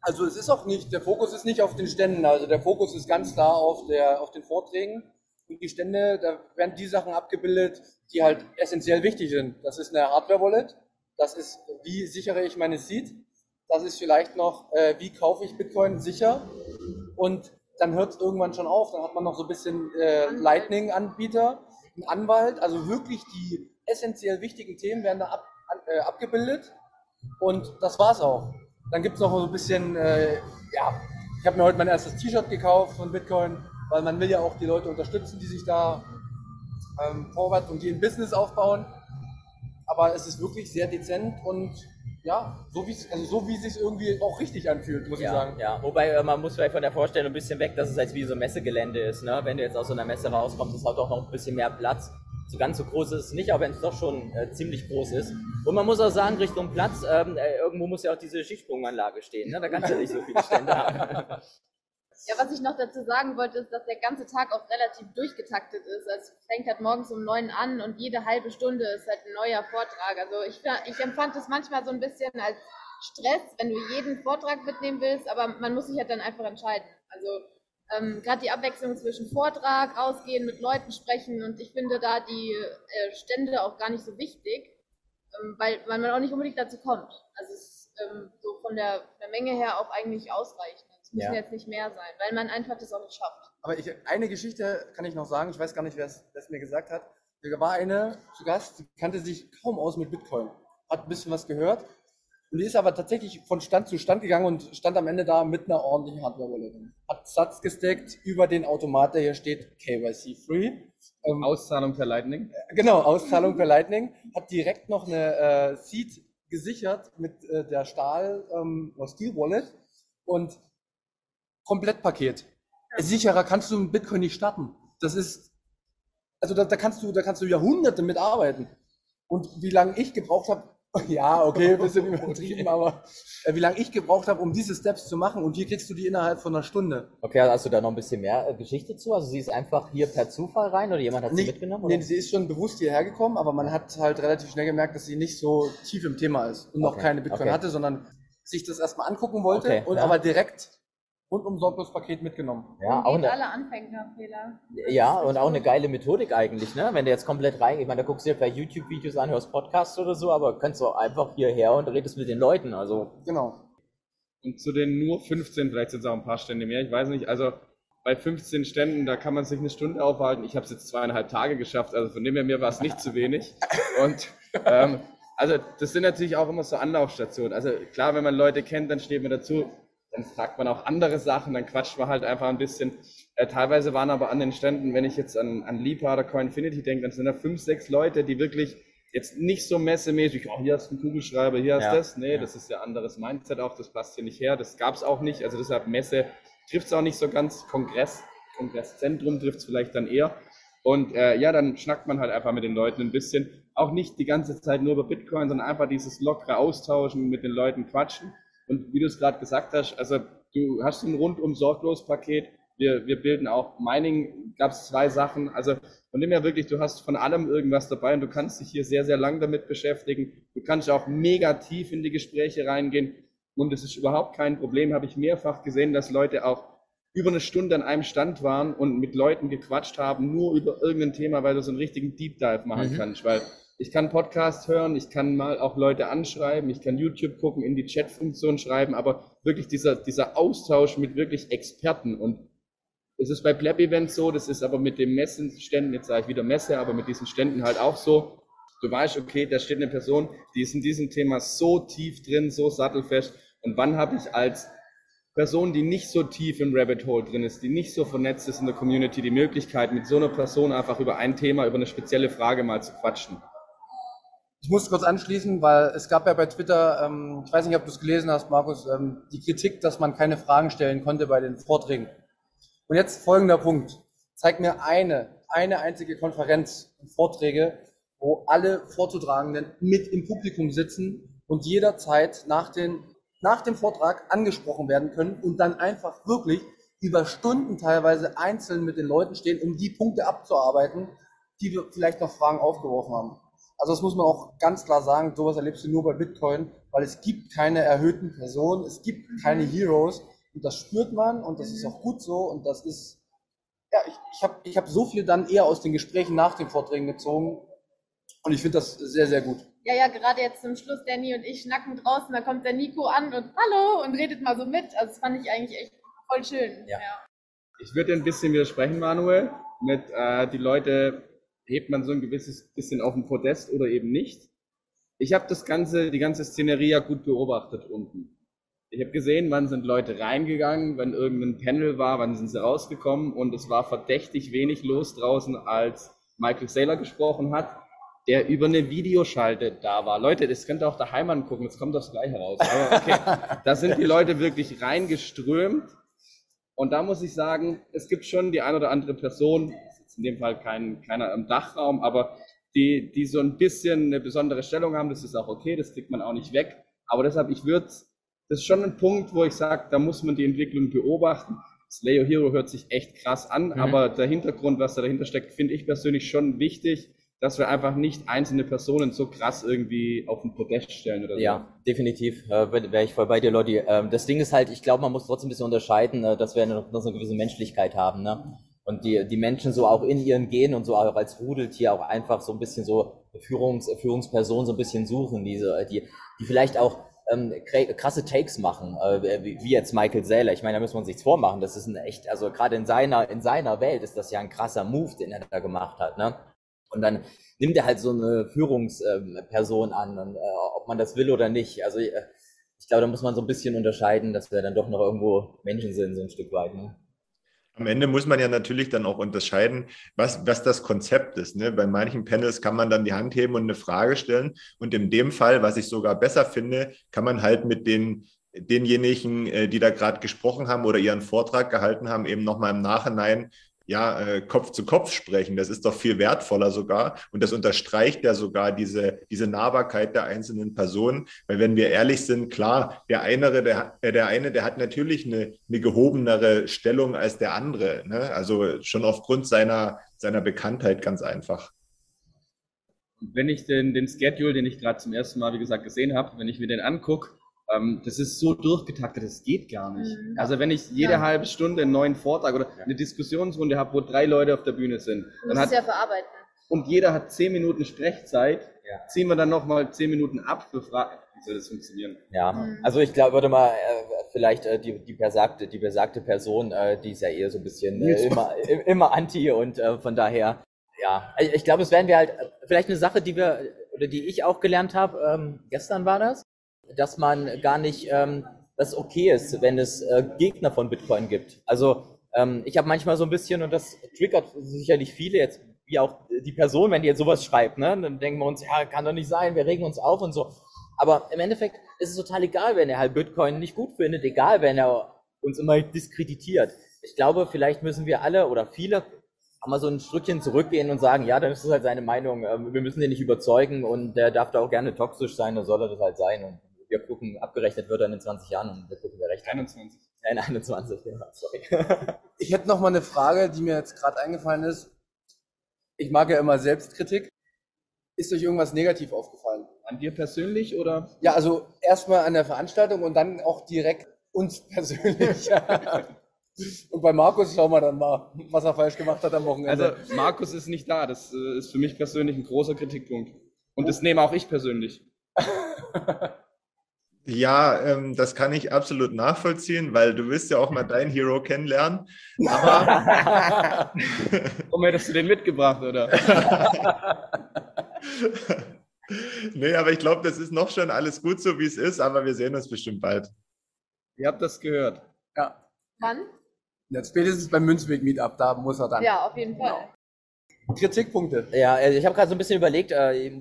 Speaker 2: Also es ist auch nicht, der Fokus ist nicht auf den Ständen, also der Fokus ist ganz klar auf, der, auf den Vorträgen. Und die Stände, da werden die Sachen abgebildet, die halt essentiell wichtig sind. Das ist eine Hardware-Wallet, das ist, wie sichere ich meine Seed, das ist vielleicht noch, äh, wie kaufe ich Bitcoin sicher und dann hört es irgendwann schon auf, dann hat man noch so ein bisschen äh, Lightning-Anbieter, einen Anwalt, also wirklich die essentiell wichtigen Themen werden da ab, äh, abgebildet und das war's auch. Dann gibt es noch so ein bisschen, äh, ja, ich habe mir heute mein erstes T-Shirt gekauft von Bitcoin, weil man will ja auch die Leute unterstützen, die sich da ähm, vorwärts und ein Business aufbauen. Aber es ist wirklich sehr dezent und ja, so wie also so wie es sich irgendwie auch richtig anfühlt, muss
Speaker 4: ja,
Speaker 2: ich sagen.
Speaker 4: Ja, wobei äh, man muss vielleicht von der Vorstellung ein bisschen weg, dass es als wie so ein Messegelände ist. Ne? Wenn du jetzt aus so einer Messe rauskommst, ist halt auch noch ein bisschen mehr Platz. So ganz so groß ist es nicht, auch wenn es doch schon äh, ziemlich groß ist. Und man muss auch sagen, Richtung Platz, ähm, äh, irgendwo muss ja auch diese Skisprunganlage stehen. Ne? Da kannst du ja nicht so viele Stände haben.
Speaker 3: Ja, was ich noch dazu sagen wollte, ist, dass der ganze Tag auch relativ durchgetaktet ist. Also es fängt halt morgens um neun an und jede halbe Stunde ist halt ein neuer Vortrag. Also ich, ich empfand es manchmal so ein bisschen als Stress, wenn du jeden Vortrag mitnehmen willst, aber man muss sich halt dann einfach entscheiden. Also ähm, gerade die Abwechslung zwischen Vortrag, rausgehen, mit Leuten sprechen und ich finde da die äh, Stände auch gar nicht so wichtig, ähm, weil, weil man auch nicht unbedingt dazu kommt. Also es ist ähm, so von der, der Menge her auch eigentlich ausreichend. Es müssen
Speaker 4: Ja.
Speaker 3: jetzt nicht mehr sein, weil man einfach das auch nicht schafft.
Speaker 2: Aber ich, eine Geschichte kann ich noch sagen, ich weiß gar nicht, wer es mir gesagt hat. Da war eine zu Gast, die kannte sich kaum aus mit Bitcoin, hat ein bisschen was gehört und die ist aber tatsächlich von Stand zu Stand gegangen und stand am Ende da mit einer ordentlichen Hardware-Wallet. Hat Satz gesteckt über den Automat, der hier steht, KYC Free. Ähm,
Speaker 5: Auszahlung per Lightning.
Speaker 2: Genau, Auszahlung per Lightning. Hat direkt noch eine äh, Seed gesichert mit äh, der Stahl ähm, oder Steel Wallet und Komplettpaket. Sicherer kannst du mit Bitcoin nicht starten. Das ist, also da, da kannst du, da kannst du Jahrhunderte mit arbeiten. Und wie lange ich gebraucht habe, ja, okay, ein bisschen übertrieben, aber äh, wie lange ich gebraucht habe, um diese Steps zu machen und hier kriegst du die innerhalb von einer Stunde.
Speaker 4: Okay, hast du da noch ein bisschen mehr äh, Geschichte zu? Also sie ist einfach hier per Zufall rein oder jemand hat sie
Speaker 2: Nee,
Speaker 4: mitgenommen? Oder?
Speaker 2: nee, sie ist schon bewusst hierher gekommen, aber man hat halt relativ schnell gemerkt, dass sie nicht so tief im Thema ist und noch
Speaker 4: Okay,
Speaker 2: keine Bitcoin
Speaker 4: okay.
Speaker 2: hatte, sondern sich das erstmal angucken wollte
Speaker 4: Okay,
Speaker 2: und
Speaker 4: ja.
Speaker 2: aber direkt rundum sorglos Paket mitgenommen.
Speaker 4: ja,
Speaker 3: Und
Speaker 4: auch eine,
Speaker 3: alle Anfängerfehler.
Speaker 4: ja, und auch eine geile Methodik eigentlich, ne? Wenn du jetzt komplett rein, ich meine, da guckst du dir vielleicht YouTube-Videos an, hörst Podcasts oder so, aber kannst du auch einfach hierher und redest mit den Leuten. Also
Speaker 2: Genau.
Speaker 5: Und zu den nur 15, vielleicht sind es auch ein paar Stände mehr, ich weiß nicht. Also bei 15 Ständen, da kann man sich eine Stunde aufhalten. Ich habe es jetzt zweieinhalb Tage geschafft, also von dem her mir war es nicht zu wenig. Und ähm, also das sind natürlich auch immer so Anlaufstationen. Also klar, wenn man Leute kennt, dann steht man dazu, dann fragt man auch andere Sachen, dann quatscht man halt einfach ein bisschen. Äh, teilweise waren aber an den Ständen, wenn ich jetzt an, an Lipa oder Coinfinity denke, dann sind da fünf, sechs Leute, die wirklich jetzt nicht so messemäßig, oh, hier hast du einen Kugelschreiber, hier hast
Speaker 4: Ja,
Speaker 5: das. Nee,
Speaker 4: ja.
Speaker 5: das ist ja anderes Mindset auch, das passt hier nicht her, das gab es auch nicht. Also deshalb Messe trifft es auch nicht so ganz. Kongress, Kongresszentrum trifft es vielleicht dann eher. Und äh, ja, dann schnackt man halt einfach mit den Leuten ein bisschen. Auch nicht die ganze Zeit nur über Bitcoin, sondern einfach dieses lockere Austauschen, mit den Leuten quatschen. Und wie du es gerade gesagt hast, also du hast ein rundum sorglos Paket. Wir, wir bilden auch Mining, gab es zwei Sachen. Also von dem her wirklich, du hast von allem irgendwas dabei und du kannst dich hier sehr, sehr lang damit beschäftigen. Du kannst auch mega tief in die Gespräche reingehen. Und es ist überhaupt kein Problem, habe ich mehrfach gesehen, dass Leute auch über eine Stunde an einem Stand waren und mit Leuten gequatscht haben, nur über irgendein Thema, weil du so einen richtigen Deep Dive machen
Speaker 4: Mhm.
Speaker 5: kannst. Weil ich kann Podcast hören, ich kann mal auch Leute anschreiben, ich kann YouTube gucken, in die Chat-Funktion schreiben, aber wirklich dieser, dieser Austausch mit wirklich Experten und es ist bei Pleb Events so, das ist aber mit den Messenständen, jetzt sage ich wieder Messe, aber mit diesen Ständen halt auch so. Du weißt, okay, da steht eine Person, die ist in diesem Thema so tief drin, so sattelfest. Und wann habe ich als Person, die nicht so tief im Rabbit Hole drin ist, die nicht so vernetzt ist in der Community, die Möglichkeit, mit so einer Person einfach über ein Thema, über eine spezielle Frage mal zu quatschen?
Speaker 2: Ich muss kurz anschließen, weil es gab ja bei Twitter, ähm, ich weiß nicht, ob du es gelesen hast, Markus, ähm, die Kritik, dass man keine Fragen stellen konnte bei den Vorträgen. Und jetzt folgender Punkt. Zeig mir eine, eine einzige Konferenz und Vorträge, wo alle Vorzutragenden mit im Publikum sitzen und jederzeit nach, den, nach dem Vortrag angesprochen werden können und dann einfach wirklich über Stunden teilweise einzeln mit den Leuten stehen, um die Punkte abzuarbeiten, die wir vielleicht noch Fragen aufgeworfen haben. Also das muss man auch ganz klar sagen, sowas erlebst du nur bei Bitcoin, weil es gibt keine erhöhten Personen, es gibt keine Heroes und das spürt man und das ist auch gut so und das ist ja, ich, ich habe ich hab so viel dann eher aus den Gesprächen nach den Vorträgen gezogen. Und ich finde das sehr, sehr gut.
Speaker 3: Ja, ja, gerade jetzt zum Schluss, Danny und ich schnacken draußen, da kommt der Nico an und hallo und redet mal so mit. Also das fand ich eigentlich echt voll schön.
Speaker 4: Ja.
Speaker 5: Ich würde ein bisschen widersprechen, Manuel. Mit äh, die Leute hebt man so ein gewisses bisschen auf den Podest oder eben nicht. Ich habe das ganze, die ganze Szenerie ja gut beobachtet unten. Ich habe gesehen, wann sind Leute reingegangen, wenn irgendein Panel war, wann sind sie rausgekommen und es war verdächtig wenig los draußen, als Michael Saylor gesprochen hat, der über eine Videoschalte da war. Leute, das könnt ihr auch daheim angucken, das kommt aufs Gleiche raus. Aber okay, da sind die Leute wirklich reingeströmt und da muss ich sagen, es gibt schon die ein oder andere Person, in dem Fall kein, keiner im Dachraum, aber die, die so ein bisschen eine besondere Stellung haben, das ist auch okay, das kriegt man auch nicht weg. Aber deshalb, ich würde das ist schon ein Punkt, wo ich sage, da muss man die Entwicklung beobachten. Slayer Hero hört sich echt krass an, mhm. aber der Hintergrund, was da dahinter steckt, finde ich persönlich schon wichtig, dass wir einfach nicht einzelne Personen so krass irgendwie auf den Podest stellen oder so.
Speaker 4: Ja, definitiv. Äh, Wäre ich voll bei dir, Lotti. Ähm, das Ding ist halt, ich glaube, man muss trotzdem ein bisschen unterscheiden, äh, dass wir noch, noch so eine gewisse Menschlichkeit haben. Ne? Und die, die Menschen so auch in ihren Genen und so auch als Rudeltier auch einfach so ein bisschen so Führungs, Führungspersonen so ein bisschen suchen, diese, die, die vielleicht auch ähm, krasse Takes machen, äh, wie, jetzt Michael Saylor. Ich meine, da müssen wir uns nichts vormachen. Das ist ein echt, also gerade in seiner, in seiner Welt ist das ja ein krasser Move, den er da gemacht hat. Ne? Und dann nimmt er halt so eine Führungsperson ähm, an, und, äh, ob man das will oder nicht. Also äh, ich glaube, da muss man so ein bisschen unterscheiden, dass wir dann doch noch irgendwo Menschen sind, so ein Stück weit. Ne?
Speaker 1: Am Ende muss man ja natürlich dann auch unterscheiden, was, was das Konzept ist. Ne? Bei manchen Panels kann man dann die Hand heben und eine Frage stellen. Und in dem Fall, was ich sogar besser finde, kann man halt mit den denjenigen, äh, die da gerade gesprochen haben oder ihren Vortrag gehalten haben, eben nochmal im Nachhinein ja, äh, Kopf zu Kopf sprechen. Das ist doch viel wertvoller sogar. Und das unterstreicht ja sogar diese, diese Nahbarkeit der einzelnen Personen. Weil wenn wir ehrlich sind, klar, der eine, der, äh, der eine, der hat natürlich eine, eine gehobenere Stellung als der andere. Ne? Also schon aufgrund seiner, seiner Bekanntheit ganz einfach.
Speaker 5: Wenn ich den, den Schedule, den ich gerade zum ersten Mal, wie gesagt, gesehen habe, wenn ich mir den angucke, ähm, das ist so durchgetaktet, das geht gar nicht. Mhm. Also wenn ich jede ja. halbe Stunde einen neuen Vortrag oder eine Diskussionsrunde habe, wo drei Leute auf der Bühne sind,
Speaker 3: dann hat, ja verarbeiten.
Speaker 5: und jeder hat zehn Minuten Sprechzeit, ja. ziehen wir dann nochmal zehn Minuten ab für Fragen. Wie soll das funktionieren?
Speaker 4: Ja, mhm. also ich glaube, würde mal äh, vielleicht äh, die, die, besagte, die besagte Person, äh, die ist ja eher so ein bisschen äh, immer, immer anti und äh, von daher, ja, ich, ich glaube, es werden wir halt, äh, vielleicht eine Sache, die wir, oder die ich auch gelernt habe, ähm, gestern war das, dass man gar nicht, ähm, dass okay ist, wenn es äh, Gegner von Bitcoin gibt. Also ähm, ich habe manchmal so ein bisschen, und das triggert sicherlich viele jetzt, wie auch die Person, wenn die jetzt sowas schreibt, ne, dann denken wir uns, ja, kann doch nicht sein, wir regen uns auf und so. Aber im Endeffekt ist es total egal, wenn er halt Bitcoin nicht gut findet, egal, wenn er uns immer diskreditiert. Ich glaube, vielleicht müssen wir alle oder viele mal so ein Stückchen zurückgehen und sagen, ja, dann ist das halt seine Meinung. Ähm, wir müssen den nicht überzeugen und der darf da auch gerne toxisch sein, dann soll er das halt sein. Wir gucken, abgerechnet wird dann in 20 Jahren und wir gucken, wer recht
Speaker 5: hat. 21.
Speaker 4: Nein, 21, ja, sorry.
Speaker 2: ich hätte noch mal eine Frage, die mir jetzt gerade eingefallen ist. Ich mag ja immer Selbstkritik. Ist euch irgendwas negativ aufgefallen?
Speaker 5: An dir persönlich oder?
Speaker 2: Ja, also erstmal an der Veranstaltung und dann auch direkt uns persönlich. und bei Markus schauen wir dann mal, was er falsch gemacht hat am Wochenende.
Speaker 5: Also Markus ist nicht da. Das äh, ist für mich persönlich ein großer Kritikpunkt. Und das nehme auch ich persönlich.
Speaker 1: Ja, ähm, das kann ich absolut nachvollziehen, weil du willst ja auch mal deinen Hero kennenlernen. Aber
Speaker 5: Warum hättest du den mitgebracht, oder?
Speaker 1: nee, aber ich glaube, das ist noch schon alles gut so, wie es ist, aber wir sehen uns bestimmt bald.
Speaker 5: Ihr habt das gehört.
Speaker 2: Ja.
Speaker 3: Wann?
Speaker 2: Jetzt spätestens beim Münzweg-Meetup, da muss er dann.
Speaker 3: Ja, auf jeden Fall.
Speaker 2: Kritikpunkte.
Speaker 4: Ja, also ich habe gerade so ein bisschen überlegt, äh,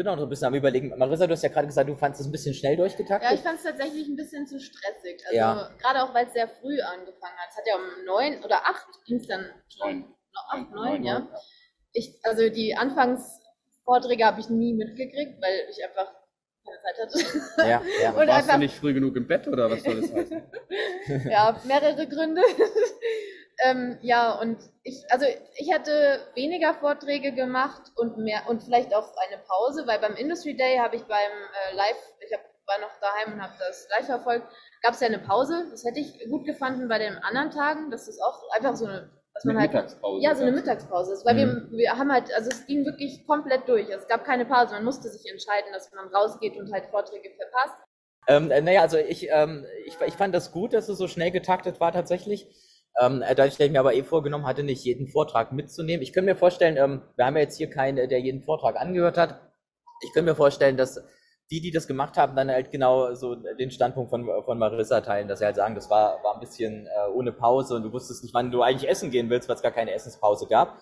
Speaker 4: bin auch noch ein bisschen am überlegen. Marissa, du hast ja gerade gesagt, du fandest es ein bisschen schnell durchgetaktet.
Speaker 3: Ja, ich fand es tatsächlich ein bisschen zu stressig. Also ja. gerade auch, weil es sehr früh angefangen hat. Es hat ja um neun oder acht ging es dann schon. Noch acht, neun, ja. Ich, also die Anfangsvorträge habe ich nie mitgekriegt, weil ich einfach keine Zeit hatte.
Speaker 5: Ja, ja. Und Warst einfach, du nicht früh genug im Bett oder was soll das heißen?
Speaker 3: ja, mehrere Gründe. Ähm, ja, und ich, also ich hätte weniger Vorträge gemacht und mehr und vielleicht auch eine Pause, weil beim Industry Day habe ich beim äh, Live, ich hab, war noch daheim und habe das live verfolgt, gab es ja eine Pause. Das hätte ich gut gefunden bei den anderen Tagen, dass das auch einfach so eine dass man
Speaker 5: Eine
Speaker 3: halt
Speaker 5: Mittagspause.
Speaker 3: ja, so eine. Mittagspause ist. Weil wir, wir haben halt, also es ging wirklich komplett durch. Es gab keine Pause. Man musste sich entscheiden, dass man rausgeht und halt Vorträge verpasst.
Speaker 4: Ähm, äh, naja, also ich, ähm, ich, ich fand das gut, dass es so schnell getaktet war tatsächlich. Ähm, äh, dadurch, dass ich mir aber eh vorgenommen hatte, nicht jeden Vortrag mitzunehmen. Ich könnte mir vorstellen, ähm, wir haben ja jetzt hier keinen, der jeden Vortrag angehört hat. Ich könnte mir vorstellen, dass die, die das gemacht haben, dann halt genau so den Standpunkt von, von Marissa teilen, dass sie halt sagen, das war, war ein bisschen äh, ohne Pause und du wusstest nicht, wann du eigentlich essen gehen willst, weil es gar keine Essenspause gab.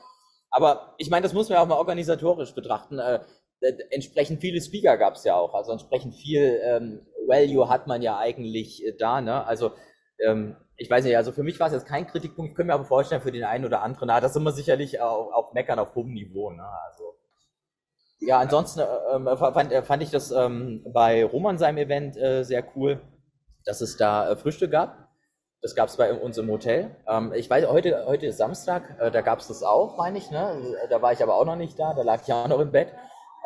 Speaker 4: Aber ich meine, das muss man auch mal organisatorisch betrachten. Äh, äh, entsprechend viele Speaker gab es ja auch, also entsprechend viel ähm, Value hat man ja eigentlich äh, da. Ne? Also ähm, ich weiß nicht, also für mich war es jetzt kein Kritikpunkt, ich könnte mir aber vorstellen, für den einen oder anderen, na, das sind wir sicherlich auch, auch meckern auf hohem Niveau. Ne? Also, ja, ansonsten äh, ähm, fand, äh, fand ich das ähm, bei Roman seinem Event äh, sehr cool, dass es da äh, Frühstück gab. Das gab es bei uns im Hotel. Ähm, ich weiß, heute, heute ist Samstag, äh, da gab es das auch, meine ich. Ne? Da war ich aber auch noch nicht da, da lag ich auch noch im Bett.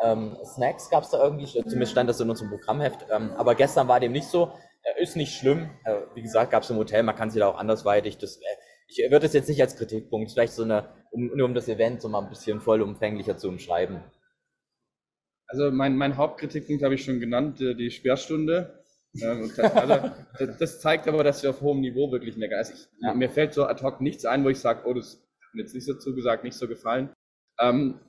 Speaker 4: Ähm, Snacks gab es da irgendwie, zumindest stand das in unserem Programmheft. Ähm, aber gestern war dem nicht so. Äh, ist nicht schlimm. Äh, wie gesagt, gab es im Hotel, man kann sich da auch andersweitig. Das, äh, ich würde das jetzt nicht als Kritikpunkt, vielleicht so eine, um, nur um das Event so mal ein bisschen vollumfänglicher zu umschreiben.
Speaker 5: Also mein, mein Hauptkritikpunkt habe ich schon genannt, die Sperrstunde. Also, das- das zeigt aber, dass wir auf hohem Niveau wirklich meckern. Also ich,
Speaker 4: Ja.
Speaker 5: Mir fällt so ad hoc nichts ein, wo ich sage, oh, das hat mir jetzt nicht so zugesagt, nicht so gefallen. Ähm,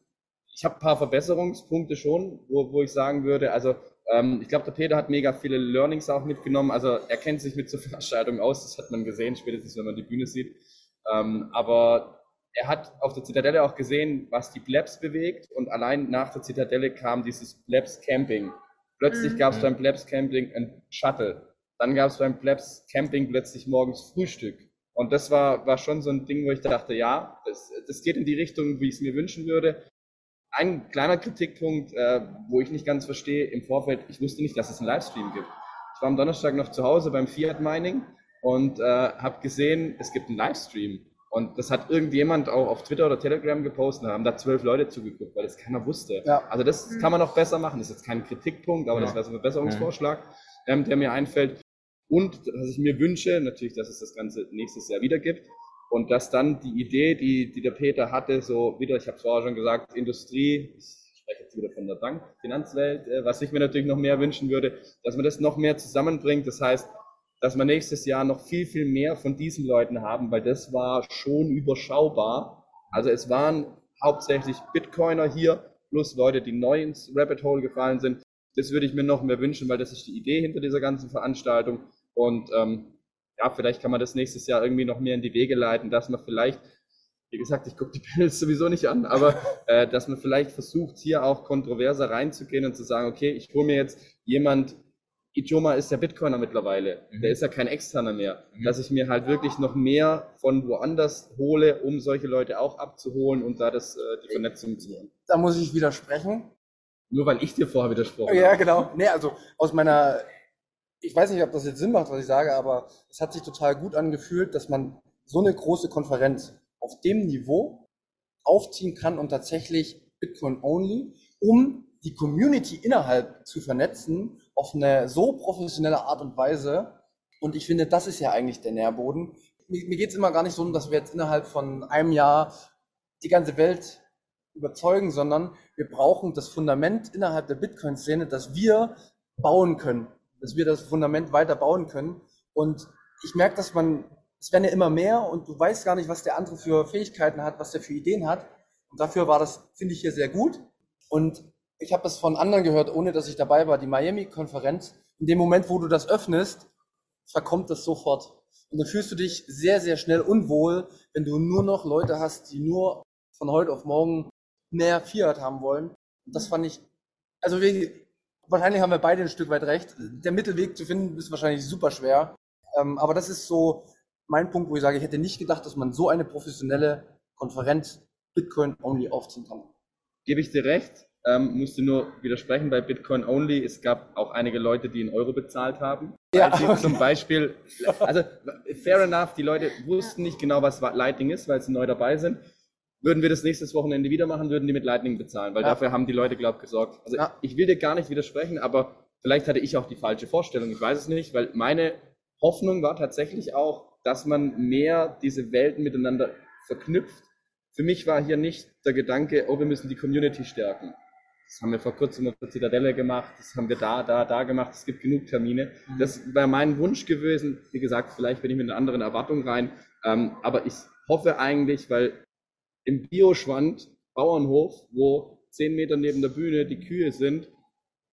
Speaker 5: ich habe ein paar Verbesserungspunkte schon, wo, wo ich sagen würde, also ähm, ich glaube, der Peter hat mega viele Learnings auch mitgenommen. Also er kennt sich mit so Veranstaltungen aus, das hat man gesehen, spätestens wenn man die Bühne sieht. Ähm, aber er hat auf der Zitadelle auch gesehen, was die Plebs bewegt und allein nach der Zitadelle kam dieses Plebs Camping. Plötzlich
Speaker 3: Mhm.
Speaker 5: gab es beim Plebs Camping ein Shuttle. Dann gab es beim Plebs Camping plötzlich morgens Frühstück. Und das war, war schon so ein Ding, wo ich dachte, ja, das, das geht in die Richtung, wie ich es mir wünschen würde. Ein kleiner Kritikpunkt, äh, wo ich nicht ganz verstehe, im Vorfeld, ich wusste nicht, dass es einen Livestream gibt. Ich war am Donnerstag noch zu Hause beim Fiat Mining und äh, habe gesehen, es gibt einen Livestream. Und das hat irgendjemand auch auf Twitter oder Telegram gepostet, da haben da zwölf Leute zugeguckt, weil das keiner wusste.
Speaker 2: Ja.
Speaker 5: Also das
Speaker 3: Mhm.
Speaker 5: kann man noch besser machen. Das ist jetzt kein Kritikpunkt, aber
Speaker 4: Ja.
Speaker 5: das wäre so ein Verbesserungsvorschlag, ähm, der mir einfällt. Und was ich mir wünsche, natürlich, dass es das Ganze nächstes Jahr wieder gibt. Und dass dann die Idee, die, die der Peter hatte, so wieder, ich habe es vorher schon gesagt, Industrie, ich spreche jetzt wieder von der Bank, Finanzwelt, äh, was ich mir natürlich noch mehr wünschen würde, dass man das noch mehr zusammenbringt. Das heißt, dass wir nächstes Jahr noch viel, viel mehr von diesen Leuten haben, weil das war schon überschaubar. Also es waren hauptsächlich Bitcoiner hier, plus Leute, die neu ins Rabbit Hole gefallen sind. Das würde ich mir noch mehr wünschen, weil das ist die Idee hinter dieser ganzen Veranstaltung. Und ähm, ja, vielleicht kann man das nächstes Jahr irgendwie noch mehr in die Wege leiten, dass man vielleicht, wie gesagt, ich gucke die Panels sowieso nicht an, aber äh, dass man vielleicht versucht, hier auch kontroverser reinzugehen und zu sagen, okay, ich hole mir jetzt jemand, Ijoma ist ja Bitcoiner mittlerweile,
Speaker 4: Mhm.
Speaker 5: der ist ja kein externer mehr,
Speaker 4: Mhm.
Speaker 5: dass ich mir halt wirklich noch mehr von woanders hole, um solche Leute auch abzuholen und da das, äh, die Vernetzung zu machen.
Speaker 2: Da muss ich widersprechen.
Speaker 5: Nur weil ich dir vorher widersprochen
Speaker 2: Ja,
Speaker 5: habe.
Speaker 2: genau. Nee, also aus meiner, ich weiß nicht, ob das jetzt Sinn macht, was ich sage, aber es hat sich total gut angefühlt, dass man so eine große Konferenz auf dem Niveau aufziehen kann und tatsächlich Bitcoin only, um die Community innerhalb zu vernetzen auf eine so professionelle Art und Weise. Und ich finde, das ist ja eigentlich der Nährboden. Mir, mir geht es immer gar nicht so, dass wir jetzt innerhalb von einem Jahr die ganze Welt überzeugen, sondern wir brauchen das Fundament innerhalb der Bitcoin-Szene, dass wir bauen können, dass wir das Fundament weiter bauen können. Und ich merke, dass man, es werden ja immer mehr und du weißt gar nicht, was der andere für Fähigkeiten hat, was der für Ideen hat. Und dafür war das, finde ich, hier sehr gut. Und ich habe das von anderen gehört, ohne dass ich dabei war, die Miami-Konferenz. In dem Moment, wo du das öffnest, verkommt das sofort. Und dann fühlst du dich sehr, sehr schnell unwohl, wenn du nur noch Leute hast, die nur von heute auf morgen mehr Fiat haben wollen. Und das fand ich, also wahrscheinlich haben wir beide ein Stück weit recht. Der Mittelweg zu finden ist wahrscheinlich super schwer. Ähm, aber das ist so mein Punkt, wo ich sage, ich hätte nicht gedacht, dass man so eine professionelle Konferenz Bitcoin only aufziehen kann.
Speaker 5: Gebe ich dir recht, ähm, musste nur widersprechen bei Bitcoin Only. Es gab auch einige Leute, die in Euro bezahlt haben.
Speaker 2: Ja, okay.
Speaker 5: Zum Beispiel, also fair enough, die Leute wussten nicht genau, was Lightning ist, weil sie neu dabei sind. Würden wir das nächstes Wochenende wieder machen, würden die mit Lightning bezahlen, weil
Speaker 2: Ja.
Speaker 5: dafür haben die Leute, glaube ich, gesorgt. Also
Speaker 2: Ja.
Speaker 5: ich will dir gar nicht widersprechen, aber vielleicht hatte ich auch die falsche Vorstellung. Ich weiß es nicht, weil meine Hoffnung war tatsächlich auch, dass man mehr diese Welten miteinander verknüpft. Für mich war hier nicht der Gedanke, oh, wir müssen die Community stärken. Das haben wir vor kurzem auf der Zitadelle gemacht, das haben wir da, da, da gemacht, es gibt genug Termine. Mhm. Das wäre mein Wunsch gewesen. Wie gesagt, vielleicht bin ich mit einer anderen Erwartung rein. Ähm, aber ich hoffe eigentlich, weil im Bioschwand, Bauernhof, wo zehn Meter neben der Bühne die Kühe sind,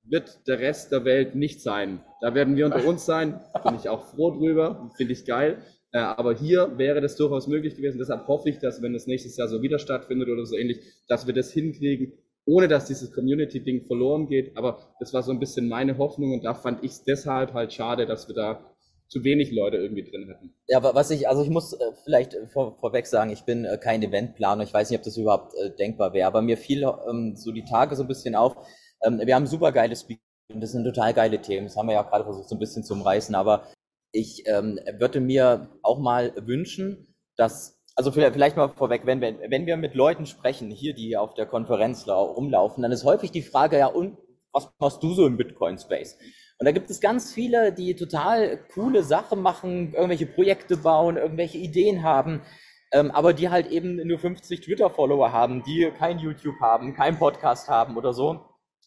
Speaker 5: wird der Rest der Welt nicht sein. Da werden wir unter uns sein, bin ich auch froh drüber, finde ich geil. Äh, aber hier wäre das durchaus möglich gewesen. Deshalb hoffe ich, dass wenn es nächstes Jahr so wieder stattfindet oder so ähnlich, dass wir das hinkriegen, ohne dass dieses Community-Ding verloren geht. Aber das war so ein bisschen meine Hoffnung und da fand ich es deshalb halt schade, dass wir da zu wenig Leute irgendwie drin hätten.
Speaker 4: Ja, was ich, also ich muss äh, vielleicht vor, vorweg sagen, ich bin äh, kein Eventplaner, ich weiß nicht, ob das überhaupt äh, denkbar wäre, aber mir fiel ähm, so die Tage so ein bisschen auf. Ähm, wir haben super geile Speaker und das sind total geile Themen, das haben wir ja gerade versucht so ein bisschen zu umreißen, aber ich ähm, würde mir auch mal wünschen, dass also vielleicht mal vorweg, wenn, wenn, wenn wir mit Leuten sprechen, hier, die auf der Konferenz rumlaufen, dann ist häufig die Frage, ja, und was machst du so im Bitcoin-Space? Und da gibt es ganz viele, die total coole Sachen machen, irgendwelche Projekte bauen, irgendwelche Ideen haben, ähm, aber die halt eben nur 50 Twitter-Follower haben, die kein YouTube haben, kein Podcast haben oder so,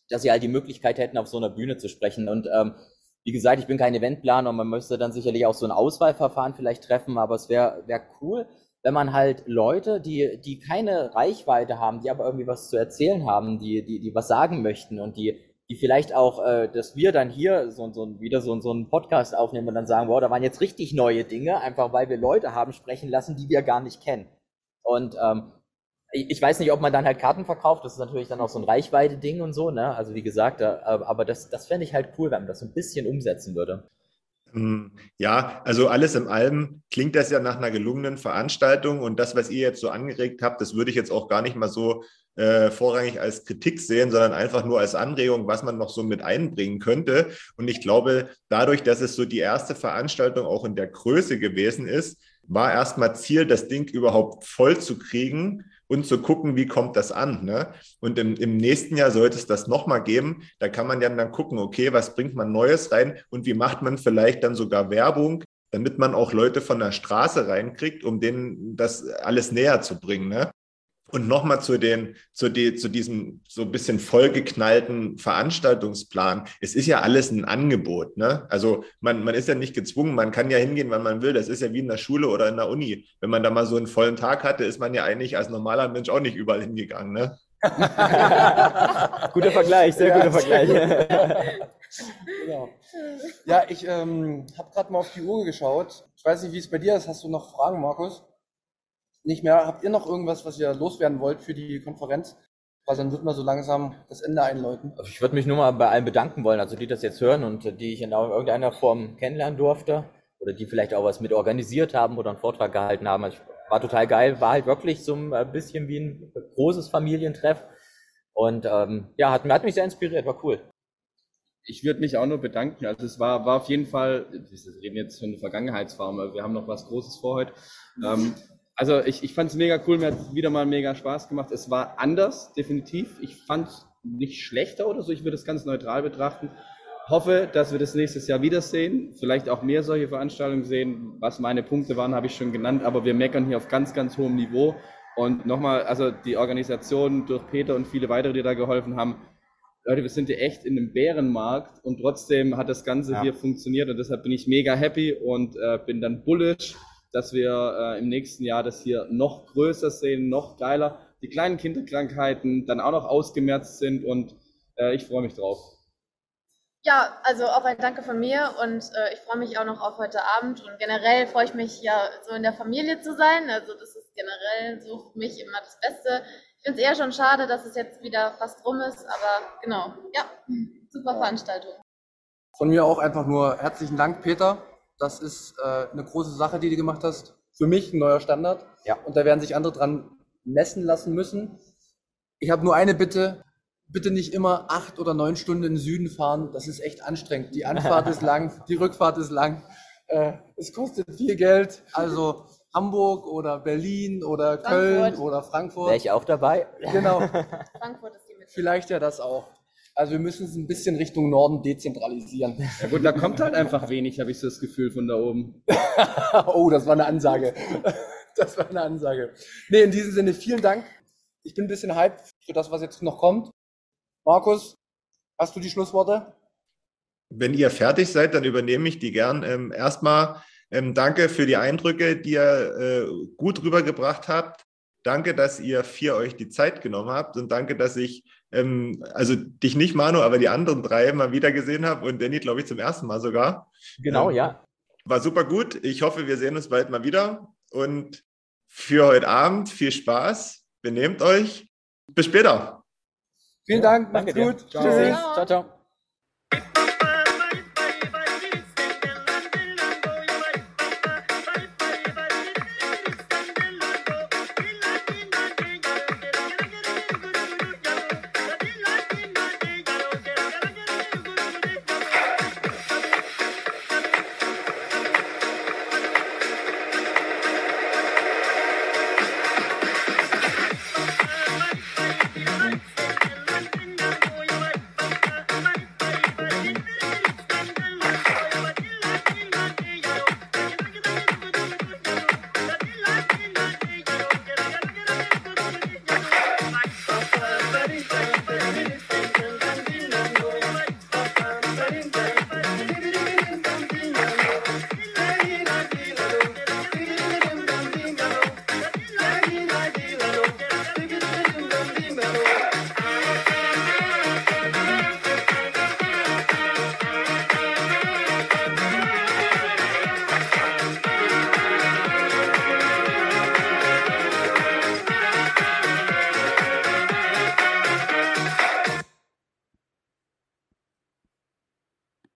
Speaker 4: dass sie halt die Möglichkeit hätten, auf so einer Bühne zu sprechen. Und ähm, wie gesagt, ich bin kein Eventplaner und man müsste dann sicherlich auch so ein Auswahlverfahren vielleicht treffen, aber es wäre wär cool, wenn man halt Leute, die, die keine Reichweite haben, die aber irgendwie was zu erzählen haben, die, die, die was sagen möchten und die, die vielleicht auch, äh, dass wir dann hier so, so wieder so, so einen Podcast aufnehmen und dann sagen, wow, da waren jetzt richtig neue Dinge, einfach weil wir Leute haben sprechen lassen, die wir gar nicht kennen. Und ähm, ich, weiß nicht, ob man dann halt Karten verkauft, das ist natürlich dann auch so ein Reichweite-Ding und so, ne? Also wie gesagt, äh, aber das, das fände ich halt cool, wenn man das so ein bisschen umsetzen würde.
Speaker 1: Hm, ja, also alles im allem klingt das ja nach einer gelungenen Veranstaltung und das, was ihr jetzt so angeregt habt, das würde ich jetzt auch gar nicht mal so äh, vorrangig als Kritik sehen, sondern einfach nur als Anregung, was man noch so mit einbringen könnte. Und ich glaube, dadurch, dass es so die erste Veranstaltung auch in der Größe gewesen ist, war erstmal Ziel, das Ding überhaupt voll zu kriegen und zu gucken, wie kommt das an. Ne? Und im, im nächsten Jahr sollte es das nochmal geben. Da kann man ja dann gucken, okay, was bringt man Neues rein und wie macht man vielleicht dann sogar Werbung, damit man auch Leute von der Straße reinkriegt, um denen das alles näher zu bringen. Ne? Und nochmal zu den, zu, die, zu diesem so ein bisschen vollgeknallten Veranstaltungsplan. Es ist ja alles ein Angebot, ne? Also man, man ist ja nicht gezwungen, man kann ja hingehen, wann man will. Das ist ja wie in der Schule oder in der Uni. Wenn man da mal so einen vollen Tag hatte, ist man ja eigentlich als normaler Mensch auch nicht überall hingegangen, ne?
Speaker 4: guter Vergleich, sehr ja, guter Vergleich.
Speaker 2: genau. Ja, ich ähm, habe gerade mal auf die Uhr geschaut. Ich weiß nicht, wie es bei dir ist. Hast du noch Fragen, Markus? Nicht mehr. Habt ihr noch irgendwas, was ihr loswerden wollt für die Konferenz? Weil dann wird man so langsam das Ende einläuten.
Speaker 4: Also ich würde mich nur mal bei allen bedanken wollen, also die das jetzt hören und die ich in irgendeiner Form kennenlernen durfte oder die vielleicht auch was mit organisiert haben oder einen Vortrag gehalten haben. Also war total geil, war halt wirklich so ein bisschen wie ein großes Familientreff und ähm, ja, hat, hat mich sehr inspiriert, war cool.
Speaker 5: Ich würde mich auch nur bedanken. Also es war, war auf jeden Fall, wir reden jetzt von der Vergangenheitsform, wir haben noch was Großes vor heute. Ähm, also ich, ich fand es mega cool, mir hat wieder mal mega Spaß gemacht. Es war anders, definitiv. Ich fand es nicht schlechter oder so. Ich würde es ganz neutral betrachten. Hoffe, dass wir das nächstes Jahr wiedersehen. Vielleicht auch mehr solche Veranstaltungen sehen. Was meine Punkte waren, habe ich schon genannt. Aber wir meckern hier auf ganz, ganz hohem Niveau. Und nochmal, also die Organisation durch Peter und viele weitere, die da geholfen haben. Leute, wir sind hier echt in einem Bärenmarkt und trotzdem hat das Ganze ja. hier funktioniert und deshalb bin ich mega happy und äh, bin dann bullish dass wir äh, im nächsten Jahr das hier noch größer sehen, noch geiler. Die kleinen Kinderkrankheiten dann auch noch ausgemerzt sind und äh, ich freue mich drauf.
Speaker 3: Ja, also auch ein Danke von mir und äh, ich freue mich auch noch auf heute Abend und generell freue ich mich ja so in der Familie zu sein. Also das ist generell so für mich immer das Beste. Ich finde es eher schon schade, dass es jetzt wieder fast rum ist, aber genau, ja, super Veranstaltung.
Speaker 2: Von mir auch einfach nur herzlichen Dank, Peter. Das ist äh, eine große Sache, die du gemacht hast. Für mich ein neuer Standard. Ja. Und da werden sich andere dran messen lassen müssen. Ich habe nur eine Bitte. Bitte nicht immer acht oder neun Stunden in den Süden fahren. Das ist echt anstrengend. Die Anfahrt ist lang, die Rückfahrt ist lang. Äh, es kostet viel Geld. Also Hamburg oder Berlin oder Frankfurt. Köln oder Frankfurt.
Speaker 4: Wäre ich auch dabei?
Speaker 2: Genau. Frankfurt ist die Mitte. Vielleicht ja das auch. Also wir müssen es ein bisschen Richtung Norden dezentralisieren.
Speaker 5: Ja gut, da kommt halt einfach wenig, habe ich so das Gefühl von da oben.
Speaker 2: oh, das war eine Ansage. das war eine Ansage. Nee, in diesem Sinne, vielen Dank. Ich bin ein bisschen hyped für das, was jetzt noch kommt. Markus, hast du die Schlussworte?
Speaker 1: Wenn ihr fertig seid, dann übernehme ich die gern. Ähm, erstmal ähm, danke für die Eindrücke, die ihr äh, gut rübergebracht habt. Danke, dass ihr vier euch die Zeit genommen habt und danke, dass ich, ähm, also dich nicht, Manu, aber die anderen drei mal wieder gesehen habe und Danny, glaube ich, zum ersten Mal sogar.
Speaker 4: Genau,
Speaker 1: Ähm,
Speaker 4: ja.
Speaker 1: War super gut. Ich hoffe, wir sehen uns bald mal wieder. Und für heute Abend viel Spaß. Benehmt euch. Bis später.
Speaker 2: Vielen Dank,
Speaker 4: Danke
Speaker 2: macht's
Speaker 4: dir.
Speaker 2: gut.
Speaker 4: Tschüssi.
Speaker 2: Tschüss.
Speaker 4: Ciao, ciao.